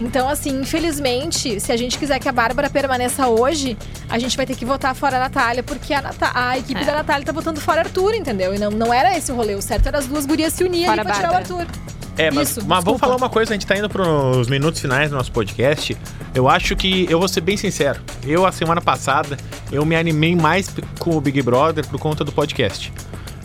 C: Então, assim, infelizmente, se a gente quiser que a Bárbara permaneça hoje, a gente vai ter que votar fora a Natália, porque a, Nata- a equipe
B: É.
C: da Natália tá votando fora Arthur, entendeu? E não, não era esse o rolê. O certo era as duas gurias se unirem pra tirar o. Arthur.
D: É, mas,
C: Isso,
D: mas vamos falar uma coisa, a gente tá indo pros minutos finais do nosso podcast. Eu acho que, eu vou ser bem sincero, eu, a semana passada, eu me animei mais com o Big Brother por conta do podcast.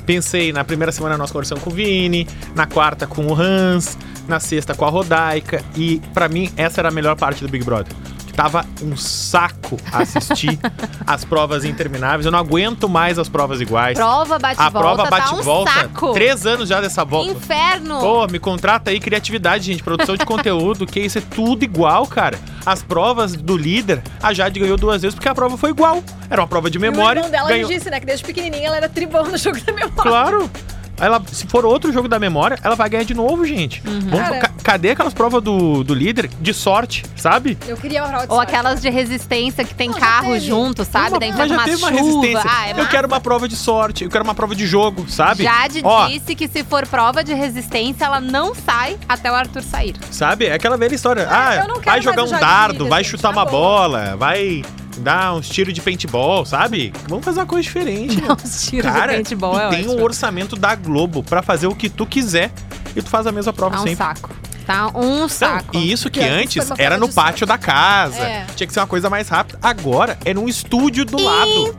D: Pensei na primeira semana nós conversamos com o Vini, na quarta com o Hans, na sexta com a Rodaica, e pra mim essa era a melhor parte do Big Brother. Tava um saco assistir as provas intermináveis. Eu não aguento mais as provas iguais.
B: Prova bate
D: a
B: volta,
D: prova
B: tá
D: bate
B: um
D: volta.
B: saco.
D: Três anos já dessa volta.
B: Inferno.
D: Pô, me contrata aí, criatividade, gente. Produção de conteúdo, que isso é tudo igual, cara. As provas do líder, a Jade ganhou duas vezes porque a prova foi igual. Era uma prova de memória.
C: e o irmão dela
D: ganhou...
C: disse, né, que desde pequenininha ela era tribão no jogo da memória.
D: Claro. Ela, se for outro jogo da memória, ela vai ganhar de novo, gente. Vamos-
C: Cara.
D: ca- cadê aquelas provas do, do líder de sorte, sabe?
C: Eu queria uma prova de
B: Ou
C: sorte.
B: aquelas de resistência que tem
C: Não,
B: carro
C: teve.
B: junto, sabe?
D: Uma-
B: Daí
D: mas já
B: uma
D: teve uma
B: chuva.
D: resistência.
B: Ah, é
D: eu
B: massa.
D: quero uma prova de sorte, eu quero uma prova de jogo, sabe?
B: Jade
D: Ó,
B: disse que se for prova de resistência, ela não sai até o Arthur sair.
D: Sabe? É aquela velha história.
C: eu
D: ah,
C: não quero
D: vai jogar um dardo, vai chutar
C: tá
D: uma
C: bom.
D: bola, vai dar uns tiros de paintball, sabe? Vamos fazer uma coisa diferente.
B: Não, os tiros
D: Cara,
B: de paintball é
D: tu tem
B: ótimo.
D: um orçamento da Globo pra fazer o que tu quiser e tu faz a mesma prova
B: Tá um
D: sempre.
B: saco. Tá um
D: Não,
B: saco.
D: e isso que
C: Porque antes
D: era no pátio
C: sorte.
D: da casa.
C: É.
D: Tinha que ser uma coisa mais rápida. Agora é num estúdio do lado.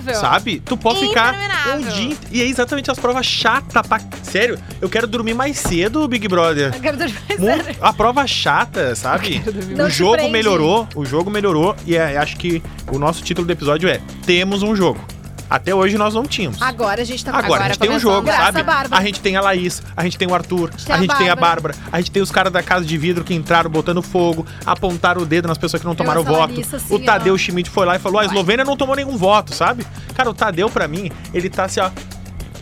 B: Interminável.
D: Sabe? Tu pode ficar um dia. E é exatamente as provas chatas. Pra... Sério, eu quero dormir mais cedo, Big Brother.
C: Eu quero dormir mais cedo.
D: A prova chata, sabe? O jogo melhorou, o jogo melhorou e é, acho que o nosso título do episódio é Temos um jogo. Até hoje nós não tínhamos.
C: Agora a gente tá
D: Agora,
B: Agora
D: a gente tem um jogo, sabe?
C: a.
D: A gente tem a Laís, a gente tem o Arthur, a
C: a
D: gente tem a
C: Bárbara.
D: A gente tem os caras da casa de vidro que entraram botando fogo, apontaram o dedo nas pessoas que não tomaram voto.
C: Larissa, assim,
D: o Tadeu
C: ó.
D: Schmidt foi lá e falou: a Eslovênia não tomou nenhum voto, sabe? Cara, o Tadeu, pra mim, ele tá assim, ó.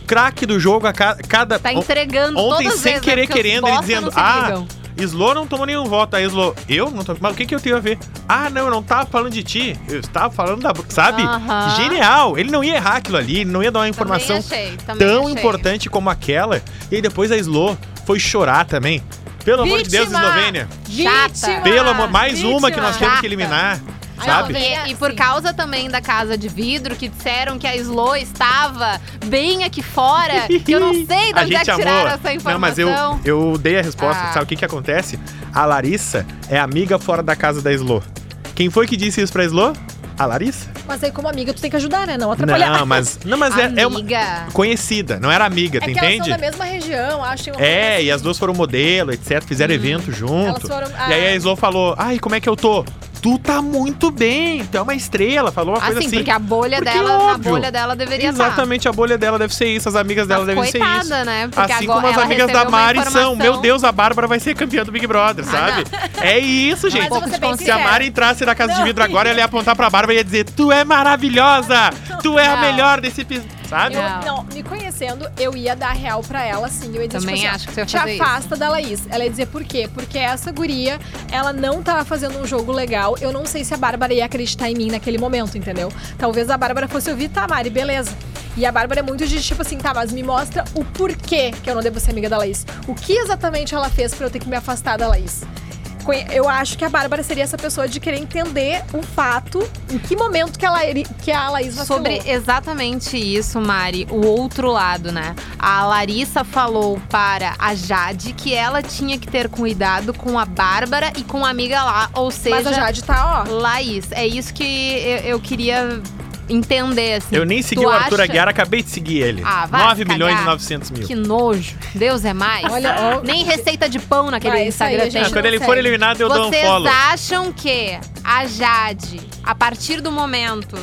D: Craque do jogo a ca- cada.
B: Tá entregando
D: Ontem, sem
B: vezes,
D: querer,
B: né? Porque os
D: querendo, ele dizendo: Ah,
B: ligam.
D: Slo não tomou nenhum voto. Aí Slo, eu não tomei. Mas o que, que eu tenho a ver? Ah, não, eu não tava falando de ti. Eu estava falando da. Sabe? Genial. Ele não ia errar aquilo ali, ele não ia dar uma informação
B: achei,
D: tão
B: achei.
D: importante como aquela. E aí depois a Slo foi chorar também. Pelo amor de Deus,
C: Vítima!
D: Eslovênia.
C: Vítima!
D: Pelo amor, mais uma que nós
C: Vítima!
D: temos que eliminar. Sabe?
C: não,
B: E,
C: É
B: e por
C: assim.
B: causa também da casa de vidro, que disseram que a Slo estava bem aqui fora, que eu não sei de
D: a
B: onde é que tiraram essa informação.
D: Não, mas eu, eu dei a resposta.
B: Ah.
D: Sabe o que que acontece? A Larissa é amiga fora da casa da Slo. Quem foi que disse isso pra Slo? A Larissa?
C: Mas aí, como amiga, tu tem que ajudar, né? Não atrapalhar.
D: Não, mas, não, mas é, é uma
B: Amiga.
D: conhecida, não era amiga,
C: É
D: tu
C: que elas
D: entende?
C: são da mesma região, acho.
D: É,
C: coisa
D: e as duas foram modelo, etc. Fizeram evento junto.
C: foram-
D: E aí
C: ah.
D: a Slo falou: Ai, como é que eu tô? Tu tá muito bem, tu é uma estrela. Falou uma coisa
B: Assim,
D: assim.
B: porque a bolha
D: Porque
B: dela,
D: óbvio.
B: bolha dela deveria estar.
D: Exatamente, a bolha dela deve ser isso, as amigas dela
B: Mas
D: devem ser isso.
B: coitada, né? Porque
D: assim
B: agora
D: como as amigas da Mari são. Meu Deus, a Bárbara vai ser campeã do Big Brother, sabe? É isso, gente.
C: Mas eu vou ser bem
D: Se a. Mari entrasse na casa de
C: Não.
D: vidro agora, ela ia apontar pra Bárbara e ia dizer: Tu é maravilhosa! Tu é a
B: Não.
D: melhor desse episódio. Sabe?
C: Eu,
B: Não.
C: me conhecendo, eu ia dar real pra ela, sim. Eu ia dizer,
B: Também
C: tipo assim,
B: acho que você ia
C: te
B: fazer isso.
C: afasta da Laís. Ela ia dizer por quê? Porque essa guria, ela não tava fazendo um jogo legal. Eu não sei se a Bárbara ia acreditar em mim naquele momento, entendeu? Talvez a Bárbara fosse ouvir, tá, Mari, beleza. E a Bárbara é muito de tipo assim, tá, mas me mostra o porquê que eu não devo ser amiga da Laís. O que exatamente ela fez pra eu ter que me afastar da Laís? Eu acho que a Bárbara seria essa pessoa de querer entender o fato, em que momento que, ela, que a Laís vacilou.
B: Sobre exatamente isso, Mari, o outro lado, né? A Larissa falou para a Jade que ela tinha que ter cuidado com a Bárbara e com a amiga lá, ou seja,
C: Mas a Jade tá, ó.
B: Laís. É isso que eu, eu queria entender, assim.
D: Eu nem segui o Arthur
B: acha-
D: Aguiar, acabei de seguir ele.
B: Ah, vai
D: 9
B: se
D: milhões e
B: cagar.
D: 900 mil.
B: Que nojo. Deus é mais.
C: Olha, ó.
B: Nem receita de pão naquele
C: Vai, aí,
B: Instagram
C: a gente
B: tem.
D: Ah, quando ele for eliminado, eu dou um
B: Vocês
D: follow.
B: acham que a Jade, a partir do momento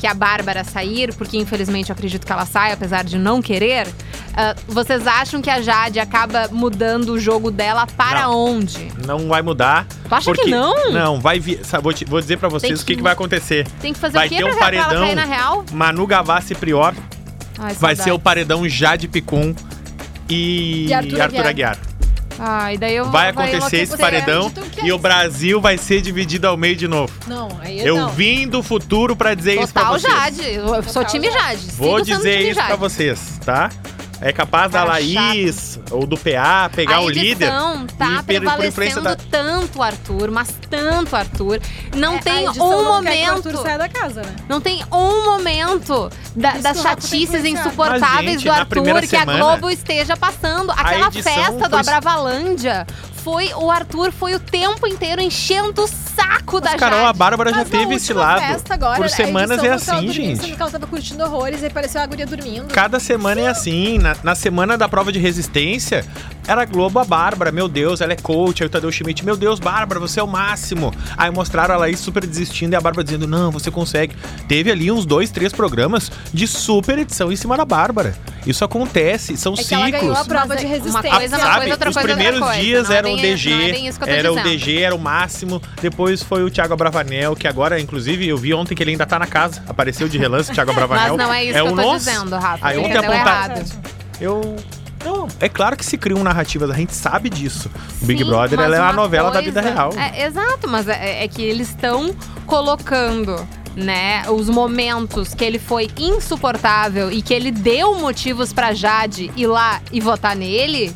B: que a Bárbara sair, porque infelizmente eu acredito que ela sai, apesar de não querer, ah, vocês acham que a Jade acaba mudando o jogo dela para
D: Não.
B: onde?
D: Não vai mudar.
B: Tu acha
D: porque...
B: que não?
D: Não, vai vir. Vou, te- vou dizer pra vocês
B: Tem
D: o que,
B: que-
D: que vai acontecer.
B: Tem que fazer
D: Vai
B: o quê
D: ter um paredão.
B: na real?
D: Manu Gavassi Prior
B: Ai,
D: vai ser o paredão Jade Picum e,
C: E Arthur
D: Arthur
C: Aguiar.
D: Aguiar.
B: Ai, daí eu
D: Vai
B: vou-
D: acontecer esse paredão
C: que é
D: e o? Brasil vai ser dividido ao meio de novo.
C: Não, aí
D: Eu
C: não.
D: vim do futuro pra dizer isso pra
B: Total
D: vocês.
B: Jade. Eu sou
C: Total
B: time Jade.
D: Vou
B: Sigo sendo
D: dizer
B: time
D: isso pra
B: Jade.
D: vocês, tá? É capaz da
B: Cara
D: Laís ou do PA pegar
B: a
D: o líder.
B: edição tá
D: e
B: prevalecendo
D: da-
B: tanto o Arthur, mas tanto o Arthur. Não
C: É,
B: tem
C: a
B: um
C: não quer que o
B: momento.
C: Arthur saia da casa, né?
B: Não tem um momento da- das
C: tem
B: chatices insuportáveis
D: Mas, gente,
B: do Arthur que
D: semana,
B: a Globo esteja passando. Aquela festa do
D: foi-
B: Abravalândia foi o Arthur foi o tempo inteiro enchendo o saco da
D: Mas, Carol, a
B: Jade.
D: Bárbara já
C: Mas na
D: teve esse lado.
C: Agora,
D: Por
C: a
D: semanas é
C: ela
D: assim, gente.
C: ela tava curtindo horrores, aí pareceu a guria dormindo.
D: Cada semana é assim. Na, na semana da prova de resistência, era a Globo a Bárbara. Meu Deus, ela é coach. Aí o Tadeu Schmidt, meu Deus, Bárbara, você é o máximo. Aí mostraram a Laís super desistindo e a Bárbara dizendo, não, você consegue. Teve ali uns dois, três programas de super edição em cima da Bárbara. Isso acontece, são
C: É que ela
D: ciclos.
C: a prova de
B: é-
C: resistência.
B: uma coisa é uma
D: Sabe,
B: coisa, outra
D: os
B: coisa é outra
D: primeiros
B: coisa.
D: dias
B: Não é
D: eram o DG,
B: é que
D: era o
B: dizendo.
D: DG, era o máximo. Depois foi o Thiago Abravanel, que agora, inclusive, eu vi ontem que ele ainda tá na casa. Apareceu de relance o Thiago Abravanel.
B: Mas não é isso que
D: o
B: eu tô
D: nosso.
B: dizendo, Rafa.
D: Aí ontem
B: errado.
D: Eu. Não, é claro que se criam narrativas, a gente sabe disso. O Big Brother ela é
B: uma
D: a novela da
B: coisa-
D: vida real.
B: É, exato, mas é, é que eles estão colocando, né, os momentos que ele foi insuportável e que ele deu motivos pra Jade ir lá e votar nele.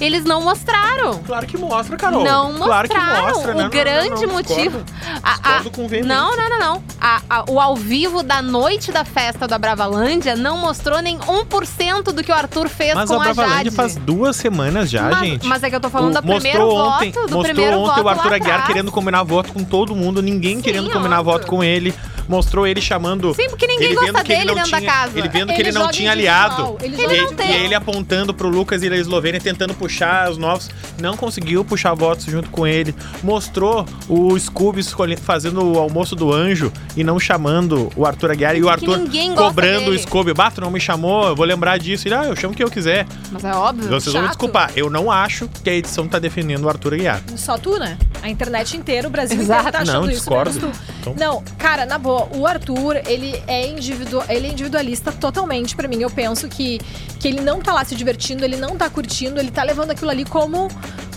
B: Eles não mostraram.
D: Claro que mostra, Carol.
B: Não
D: claro que
B: mostraram
D: mostra,
B: o
D: né? Não,
B: grande
D: não, não,
B: motivo.
D: discordo.
B: A- a-
D: Discordo com veemência.
B: não, não, não, não. A- a- o ao vivo da noite da festa da Bravalândia não mostrou nem 1% do que o Arthur fez
D: Mas
B: com
D: a
B: a Jade.
D: faz duas semanas já,
B: mas,
D: gente.
B: mas é que eu tô falando
D: O-
B: do primeiro
D: ontem,
B: voto, do
D: mostrou
B: primeiro
D: ontem
B: voto
D: o Arthur Aguiar querendo combinar voto com todo mundo, ninguém
B: Sim,
D: querendo combinar
B: óbvio.
D: voto com ele. Mostrou ele chamando.
B: Sim, porque ninguém
D: ele
B: gosta
D: vendo que ele
B: dele
D: não
B: dentro da
D: tinha,
B: casa.
D: Ele vendo que
C: Ele
D: ele não tinha aliado.
C: ele
D: e, ele-
B: individual.
D: e ele apontando pro Lucas e a Eslovênia tentando puxar os novos. Não conseguiu puxar votos junto com ele. Mostrou o Scooby fazendo o almoço do anjo e não chamando o Arthur Aguiar. E o Arthur cobrando o
B: dele.
D: Scooby. Bato, não me chamou, eu vou lembrar disso. Ele, ah, eu chamo quem eu quiser.
B: Mas é óbvio.
D: Vocês vão me
C: chato.
D: desculpar. Eu não acho que a edição tá defendendo o Arthur Aguiar.
C: Só tu, né? A internet inteira, o Brasil
B: Exato.
C: inteiro tá achando
D: Não,
C: isso.
D: discordo.
C: menos tu.
D: Então-
C: Não, cara, na boa, o Arthur, ele é, individual, ele é individualista totalmente pra mim. Eu penso que, que ele não tá lá se divertindo, ele não tá curtindo, ele tá levando aquilo ali como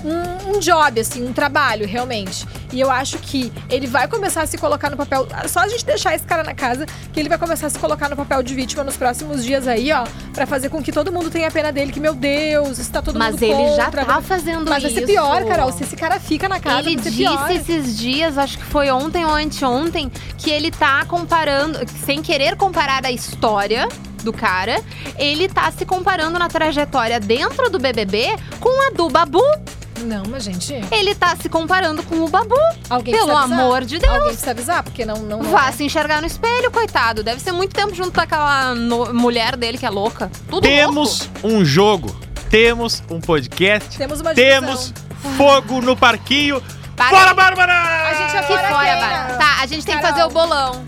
C: um, um job, assim, um trabalho, realmente. E eu acho que ele vai começar a se colocar no papel. Só a gente deixar esse cara na casa, que ele vai começar a se colocar no papel de vítima nos próximos dias aí, ó, pra fazer com que todo mundo tenha pena dele, que, meu Deus, está todo
B: Mas
C: mundo
B: ele já
C: contra.
B: tá fazendo
C: Mas vai
B: isso.
C: ser pior, Carol. Se esse cara fica na casa,
B: Ele
C: vai ser
B: disse
C: pior.
B: esses dias, acho que foi ontem ou anteontem, que ele tá comparando, sem querer comparar a história do cara, ele tá se comparando na trajetória dentro do BBB com a do Babu.
C: Não, mas gente,
B: Ele tá se comparando com o Babu.
C: alguém
B: Pelo
C: precisa avisar.
B: amor de Deus.
C: Alguém precisa avisar, porque não, não, não
B: Vá
C: é.
B: se enxergar no espelho, coitado. Deve ser muito tempo junto com aquela no- mulher dele que é louca. Tudo
D: Temos um jogo, temos um podcast,
C: Temos uma
D: temos
C: divisão.
D: fogo no parquinho.
B: Para-
D: Fora, Bárbara!
C: A gente é
B: Que
C: Fora
B: fora? Tá, a gente tem que fazer o bolão.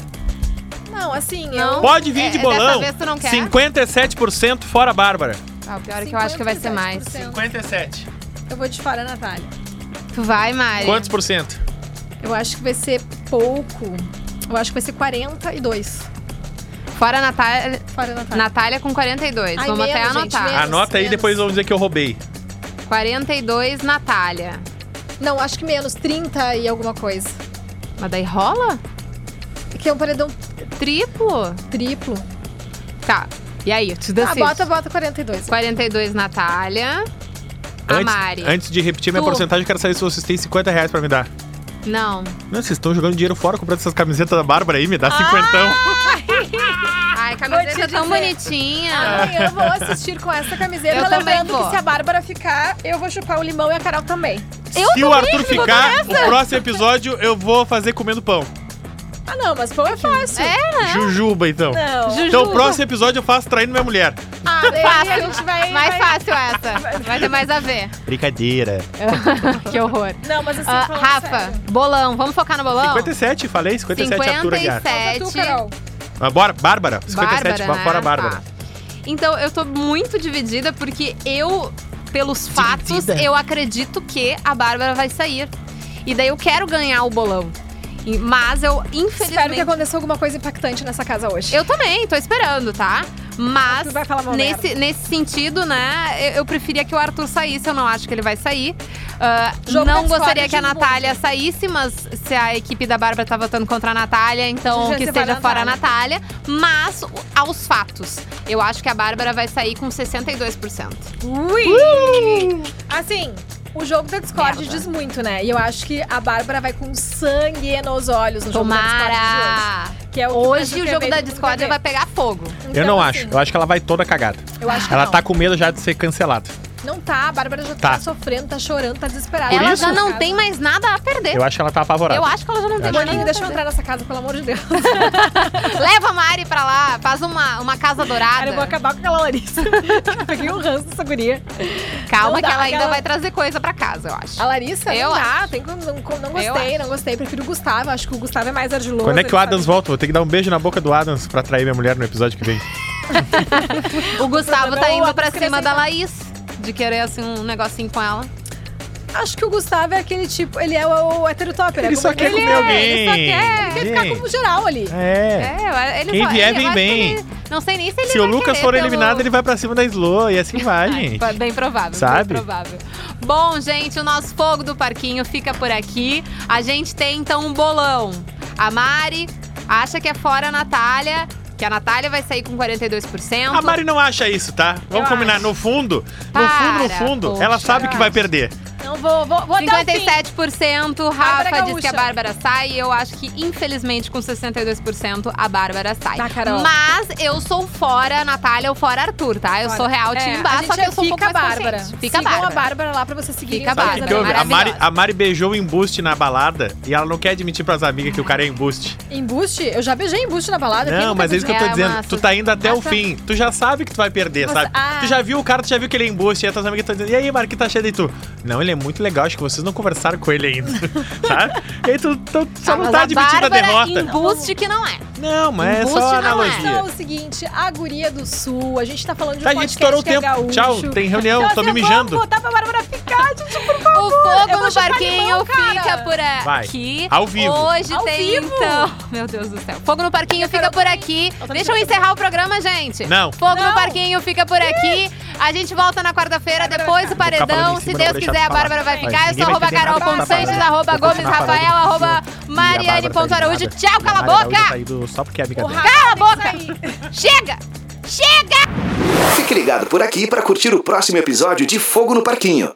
C: Não, assim,
B: Não?
C: eu...
D: Pode vir
B: É,
D: de
B: dessa
D: bolão.
B: vez tu não quer?
D: 57% fora, Bárbara.
B: Ah, o pior é que eu acho que vai ser mais.
C: 57%.
D: 57.
C: Eu vou de fora, Natália.
B: Tu vai, Mari.
D: Quantos por cento?
C: Eu acho que vai ser pouco. Eu acho que vai ser 42.
B: Fora a Natália,
C: Fora, Natália.
B: Natália com 42.
C: Ai,
B: Vamos até
C: menos, gente,
B: anotar.
C: menos.
D: Anota aí, depois vão dizer que eu roubei.
B: 42, Natália.
C: Não, acho que menos. 30 e alguma coisa.
B: Mas daí rola?
C: Que é um paredão
B: Triplo?
C: triplo.
B: Tá. E aí, tu
C: Ah,
B: decide.
C: bota, bota 42.
B: 42, Natália. A
D: Antes,
B: Mari.
D: antes de repetir minha
B: Tu.
D: porcentagem, eu quero saber se vocês têm 50 reais pra me dar.
B: Não.
D: Não, vocês estão jogando dinheiro fora comprando essas camisetas da Bárbara aí, me
B: Ah!
D: dá cinquentão.
B: Ai,
C: Vou
B: camiseta
C: te
B: tão
C: dizer.
B: bonitinha.
C: Amanhã eu vou assistir com essa camiseta.
B: Eu também
C: lembrando
B: vou.
C: que se a Bárbara ficar, eu vou chupar o limão e a Carol também.
B: Eu
D: se o Arthur ficar, o próximo episódio eu vou fazer comendo pão.
C: Ah, não, mas pão é fácil.
B: É,
D: Jujuba, então.
C: Não.
B: Juju.
D: Então o próximo episódio eu faço traindo minha mulher.
C: Ah, daí
B: Fácil.
C: a gente vai...
B: Mais
C: vai-
B: fácil essa. Vai ter mais a ver.
D: Brincadeira.
B: que horror.
C: Não, mas assim, falando
B: Rafa,
C: sério.
B: bolão. Vamos focar no bolão?
D: 57, falei? 57 Arthur Aguiar.
B: 57.
C: Conta tu, Carol.
D: Ah, bora, Bárbara. 57,
B: Bárbara,
D: fora
B: né?
D: Bárbara.
B: Tá. Então, eu tô muito dividida porque eu, pelos fatos,
D: Dividida?
B: eu acredito que a Bárbara vai sair. E daí eu quero ganhar o bolão. E- Mas eu,
C: Espero que
B: infelizmente.
C: aconteça alguma coisa impactante nessa casa hoje.
B: Eu também, tô esperando, tá? Mas, nesse, nesse sentido, né, eu, eu preferia que o Arthur saísse, eu não acho que ele vai sair.
C: Da
B: não gostaria que a. Natália saísse, mas se a equipe da Bárbara tá votando contra a Natália, então
C: Já
B: que esteja fora a
C: Natália.
B: Natália. Mas, aos fatos, eu acho que a Bárbara vai sair com 62%.
C: Ui! Assim, o jogo da Discord
B: Merda.
C: diz muito, né? E eu acho que a Bárbara vai com sangue nos olhos no jogo da Discord de
B: Tomara!
C: hoje. Que é o que
B: Hoje
C: que
B: o jogo da Discord vai pegar fogo.
D: Eu
C: Então,
D: não
C: assim,
D: acho. Eu acho que ela vai toda cagada.
C: Eu acho que
D: Ela
C: não.
D: tá com medo já de ser cancelada.
C: Não tá, a Bárbara já
D: Tá.
C: tá, sofrendo, tá chorando, tá desesperada.
B: Ela
D: isso?
B: já não tem mais nada a perder.
D: Eu acho que ela tá apavorada.
B: Eu acho que ela já não tem mais nada a
C: deixa eu
B: perder.
C: entrar nessa casa, pelo amor de Deus.
B: Leva a Mari pra lá, faz uma, uma casa dourada.
C: Cara, eu vou acabar com aquela Larissa. Peguei um ranço dessa guria.
B: Calma
C: Não
B: que
C: dá,
B: ela ainda
C: aquela-
B: vai trazer coisa pra casa, eu acho.
C: A Larissa?
B: Eu
C: não dá, tem como, não, como- não
B: Eu
C: gostei, não gostei. Prefiro o Gustavo, acho que o Gustavo é mais ardiloso.
D: Quando é que
C: ele
D: o
C: sabe-
D: Adams volta? Vou ter que dar um beijo na boca do Adams pra atrair minha mulher no episódio que vem.
B: O Gustavo
C: problema
B: tá
C: é o
B: indo
C: Adams
B: pra
C: querer
B: cima da
C: aceitar.
B: Laís. De querer, assim, um negocinho com ela.
C: Acho que o Gustavo é aquele tipo, ele é o, o heterotopper.
D: Ele
C: é
D: só quer
C: ele
D: comer
C: é.
D: alguém.
B: ele só quer-
C: Ele quer ficar como geral ali.
D: É.
B: É, ele
D: Quem
B: só,
D: vier,
B: ele-
D: vem bem.
B: ele- não sei nem se ele
D: Se o Lucas for
B: pelo-
D: eliminado, ele vai pra cima da Slow. E assim vai,
B: Ai,
D: gente.
B: Bem provável,
D: Sabe?
B: bem provável. Bom, gente, o nosso fogo do parquinho fica por aqui. A gente tem então um bolão. A Mari acha que é fora a Natália, que a Natália vai sair com 42%.
D: A Mari não acha isso, tá? Vamos
C: Eu
D: combinar.
C: acho.
D: No fundo, no
B: Para,
D: fundo, no fundo,
B: poxa,
D: ela sabe que vai perder.
C: Não vou, vou, vou até o fim.
B: 57% Rafa diz que a. Bárbara sai. E eu acho que, infelizmente, com 62% a Bárbara sai.
C: Tá, Carol.
B: Mas eu sou fora Natália ou fora Arthur, tá? Eu sou real
C: É,
B: time
C: a
B: embaixo, só que
C: é
B: eu sou um pouco mais
C: Bárbara.
B: consciente. Fica
C: Sigam
B: Bárbara.
C: a Bárbara lá pra você seguir.
B: Fica
C: os
B: Bárbara.
D: O que, houve? A Mari, a Mari beijou o embuste na balada e ela não quer admitir pras amigas que o cara é embuste.
C: Embuste? Eu já beijei embuste na balada. quem
D: Não,
C: nunca
D: mas é isso que eu tô
B: É,
D: dizendo.
B: massa.
D: Tu tá indo até o fim. Tu já sabe que tu vai perder,
C: Mas-
D: sabe?
C: ah.
D: Tu já viu o cara, tu já viu que ele é embuste. E as tuas amigas estão dizendo, e aí, Mari, que tá cheio? E tu, não, ele é muito legal, acho que vocês não conversaram com ele ainda. sabe? E aí tu, tu só
B: Ah,
D: não tá
B: a
D: admitindo a
B: Bárbara
D: derrota.
B: embuste que não é.
D: Não, mas é só
B: não é.
D: analogia.
C: Então é o seguinte, a guria do sul, a gente tá falando de um
D: Tá, a gente
C: podcast
D: estourou o
C: é
D: tempo.
C: gaúcho.
D: Tchau, tem reunião,
C: Então,
D: tô
C: assim,
D: me
C: vamos
D: mijando.
C: botar pra Bárbara ficar, gente, por
B: O
C: favor.
B: fogo
C: Eu vou
B: no parquinho
C: limão,
B: fica por
D: Vai.
B: aqui.
D: Ao vivo.
B: Hoje
C: Ao
B: tem,
C: vivo.
B: então. Meu Deus do céu. Fogo no parquinho fica por aqui.
C: Tá
B: Deixa eu encerrar o programa, gente.
D: Não.
B: Fogo no parquinho fica por aqui. A gente volta na quarta-feira, depois do paredão. Se Deus quiser, a
D: falar.
B: Bárbara vai ficar. Eu sou arroba
D: entender
B: Carol
D: nada que
B: Ponsanches,
D: falando.
B: arroba Gomes Rafael, arroba
D: a
B: Mariane
D: Bárbara
B: Pontarude.
D: irritada.
B: Tchau, cala a boca!
D: tá só porque é amiga dela.
B: Cala a boca! Chega! Chega!
A: Fique ligado por aqui para curtir o próximo episódio de Fogo no Parquinho.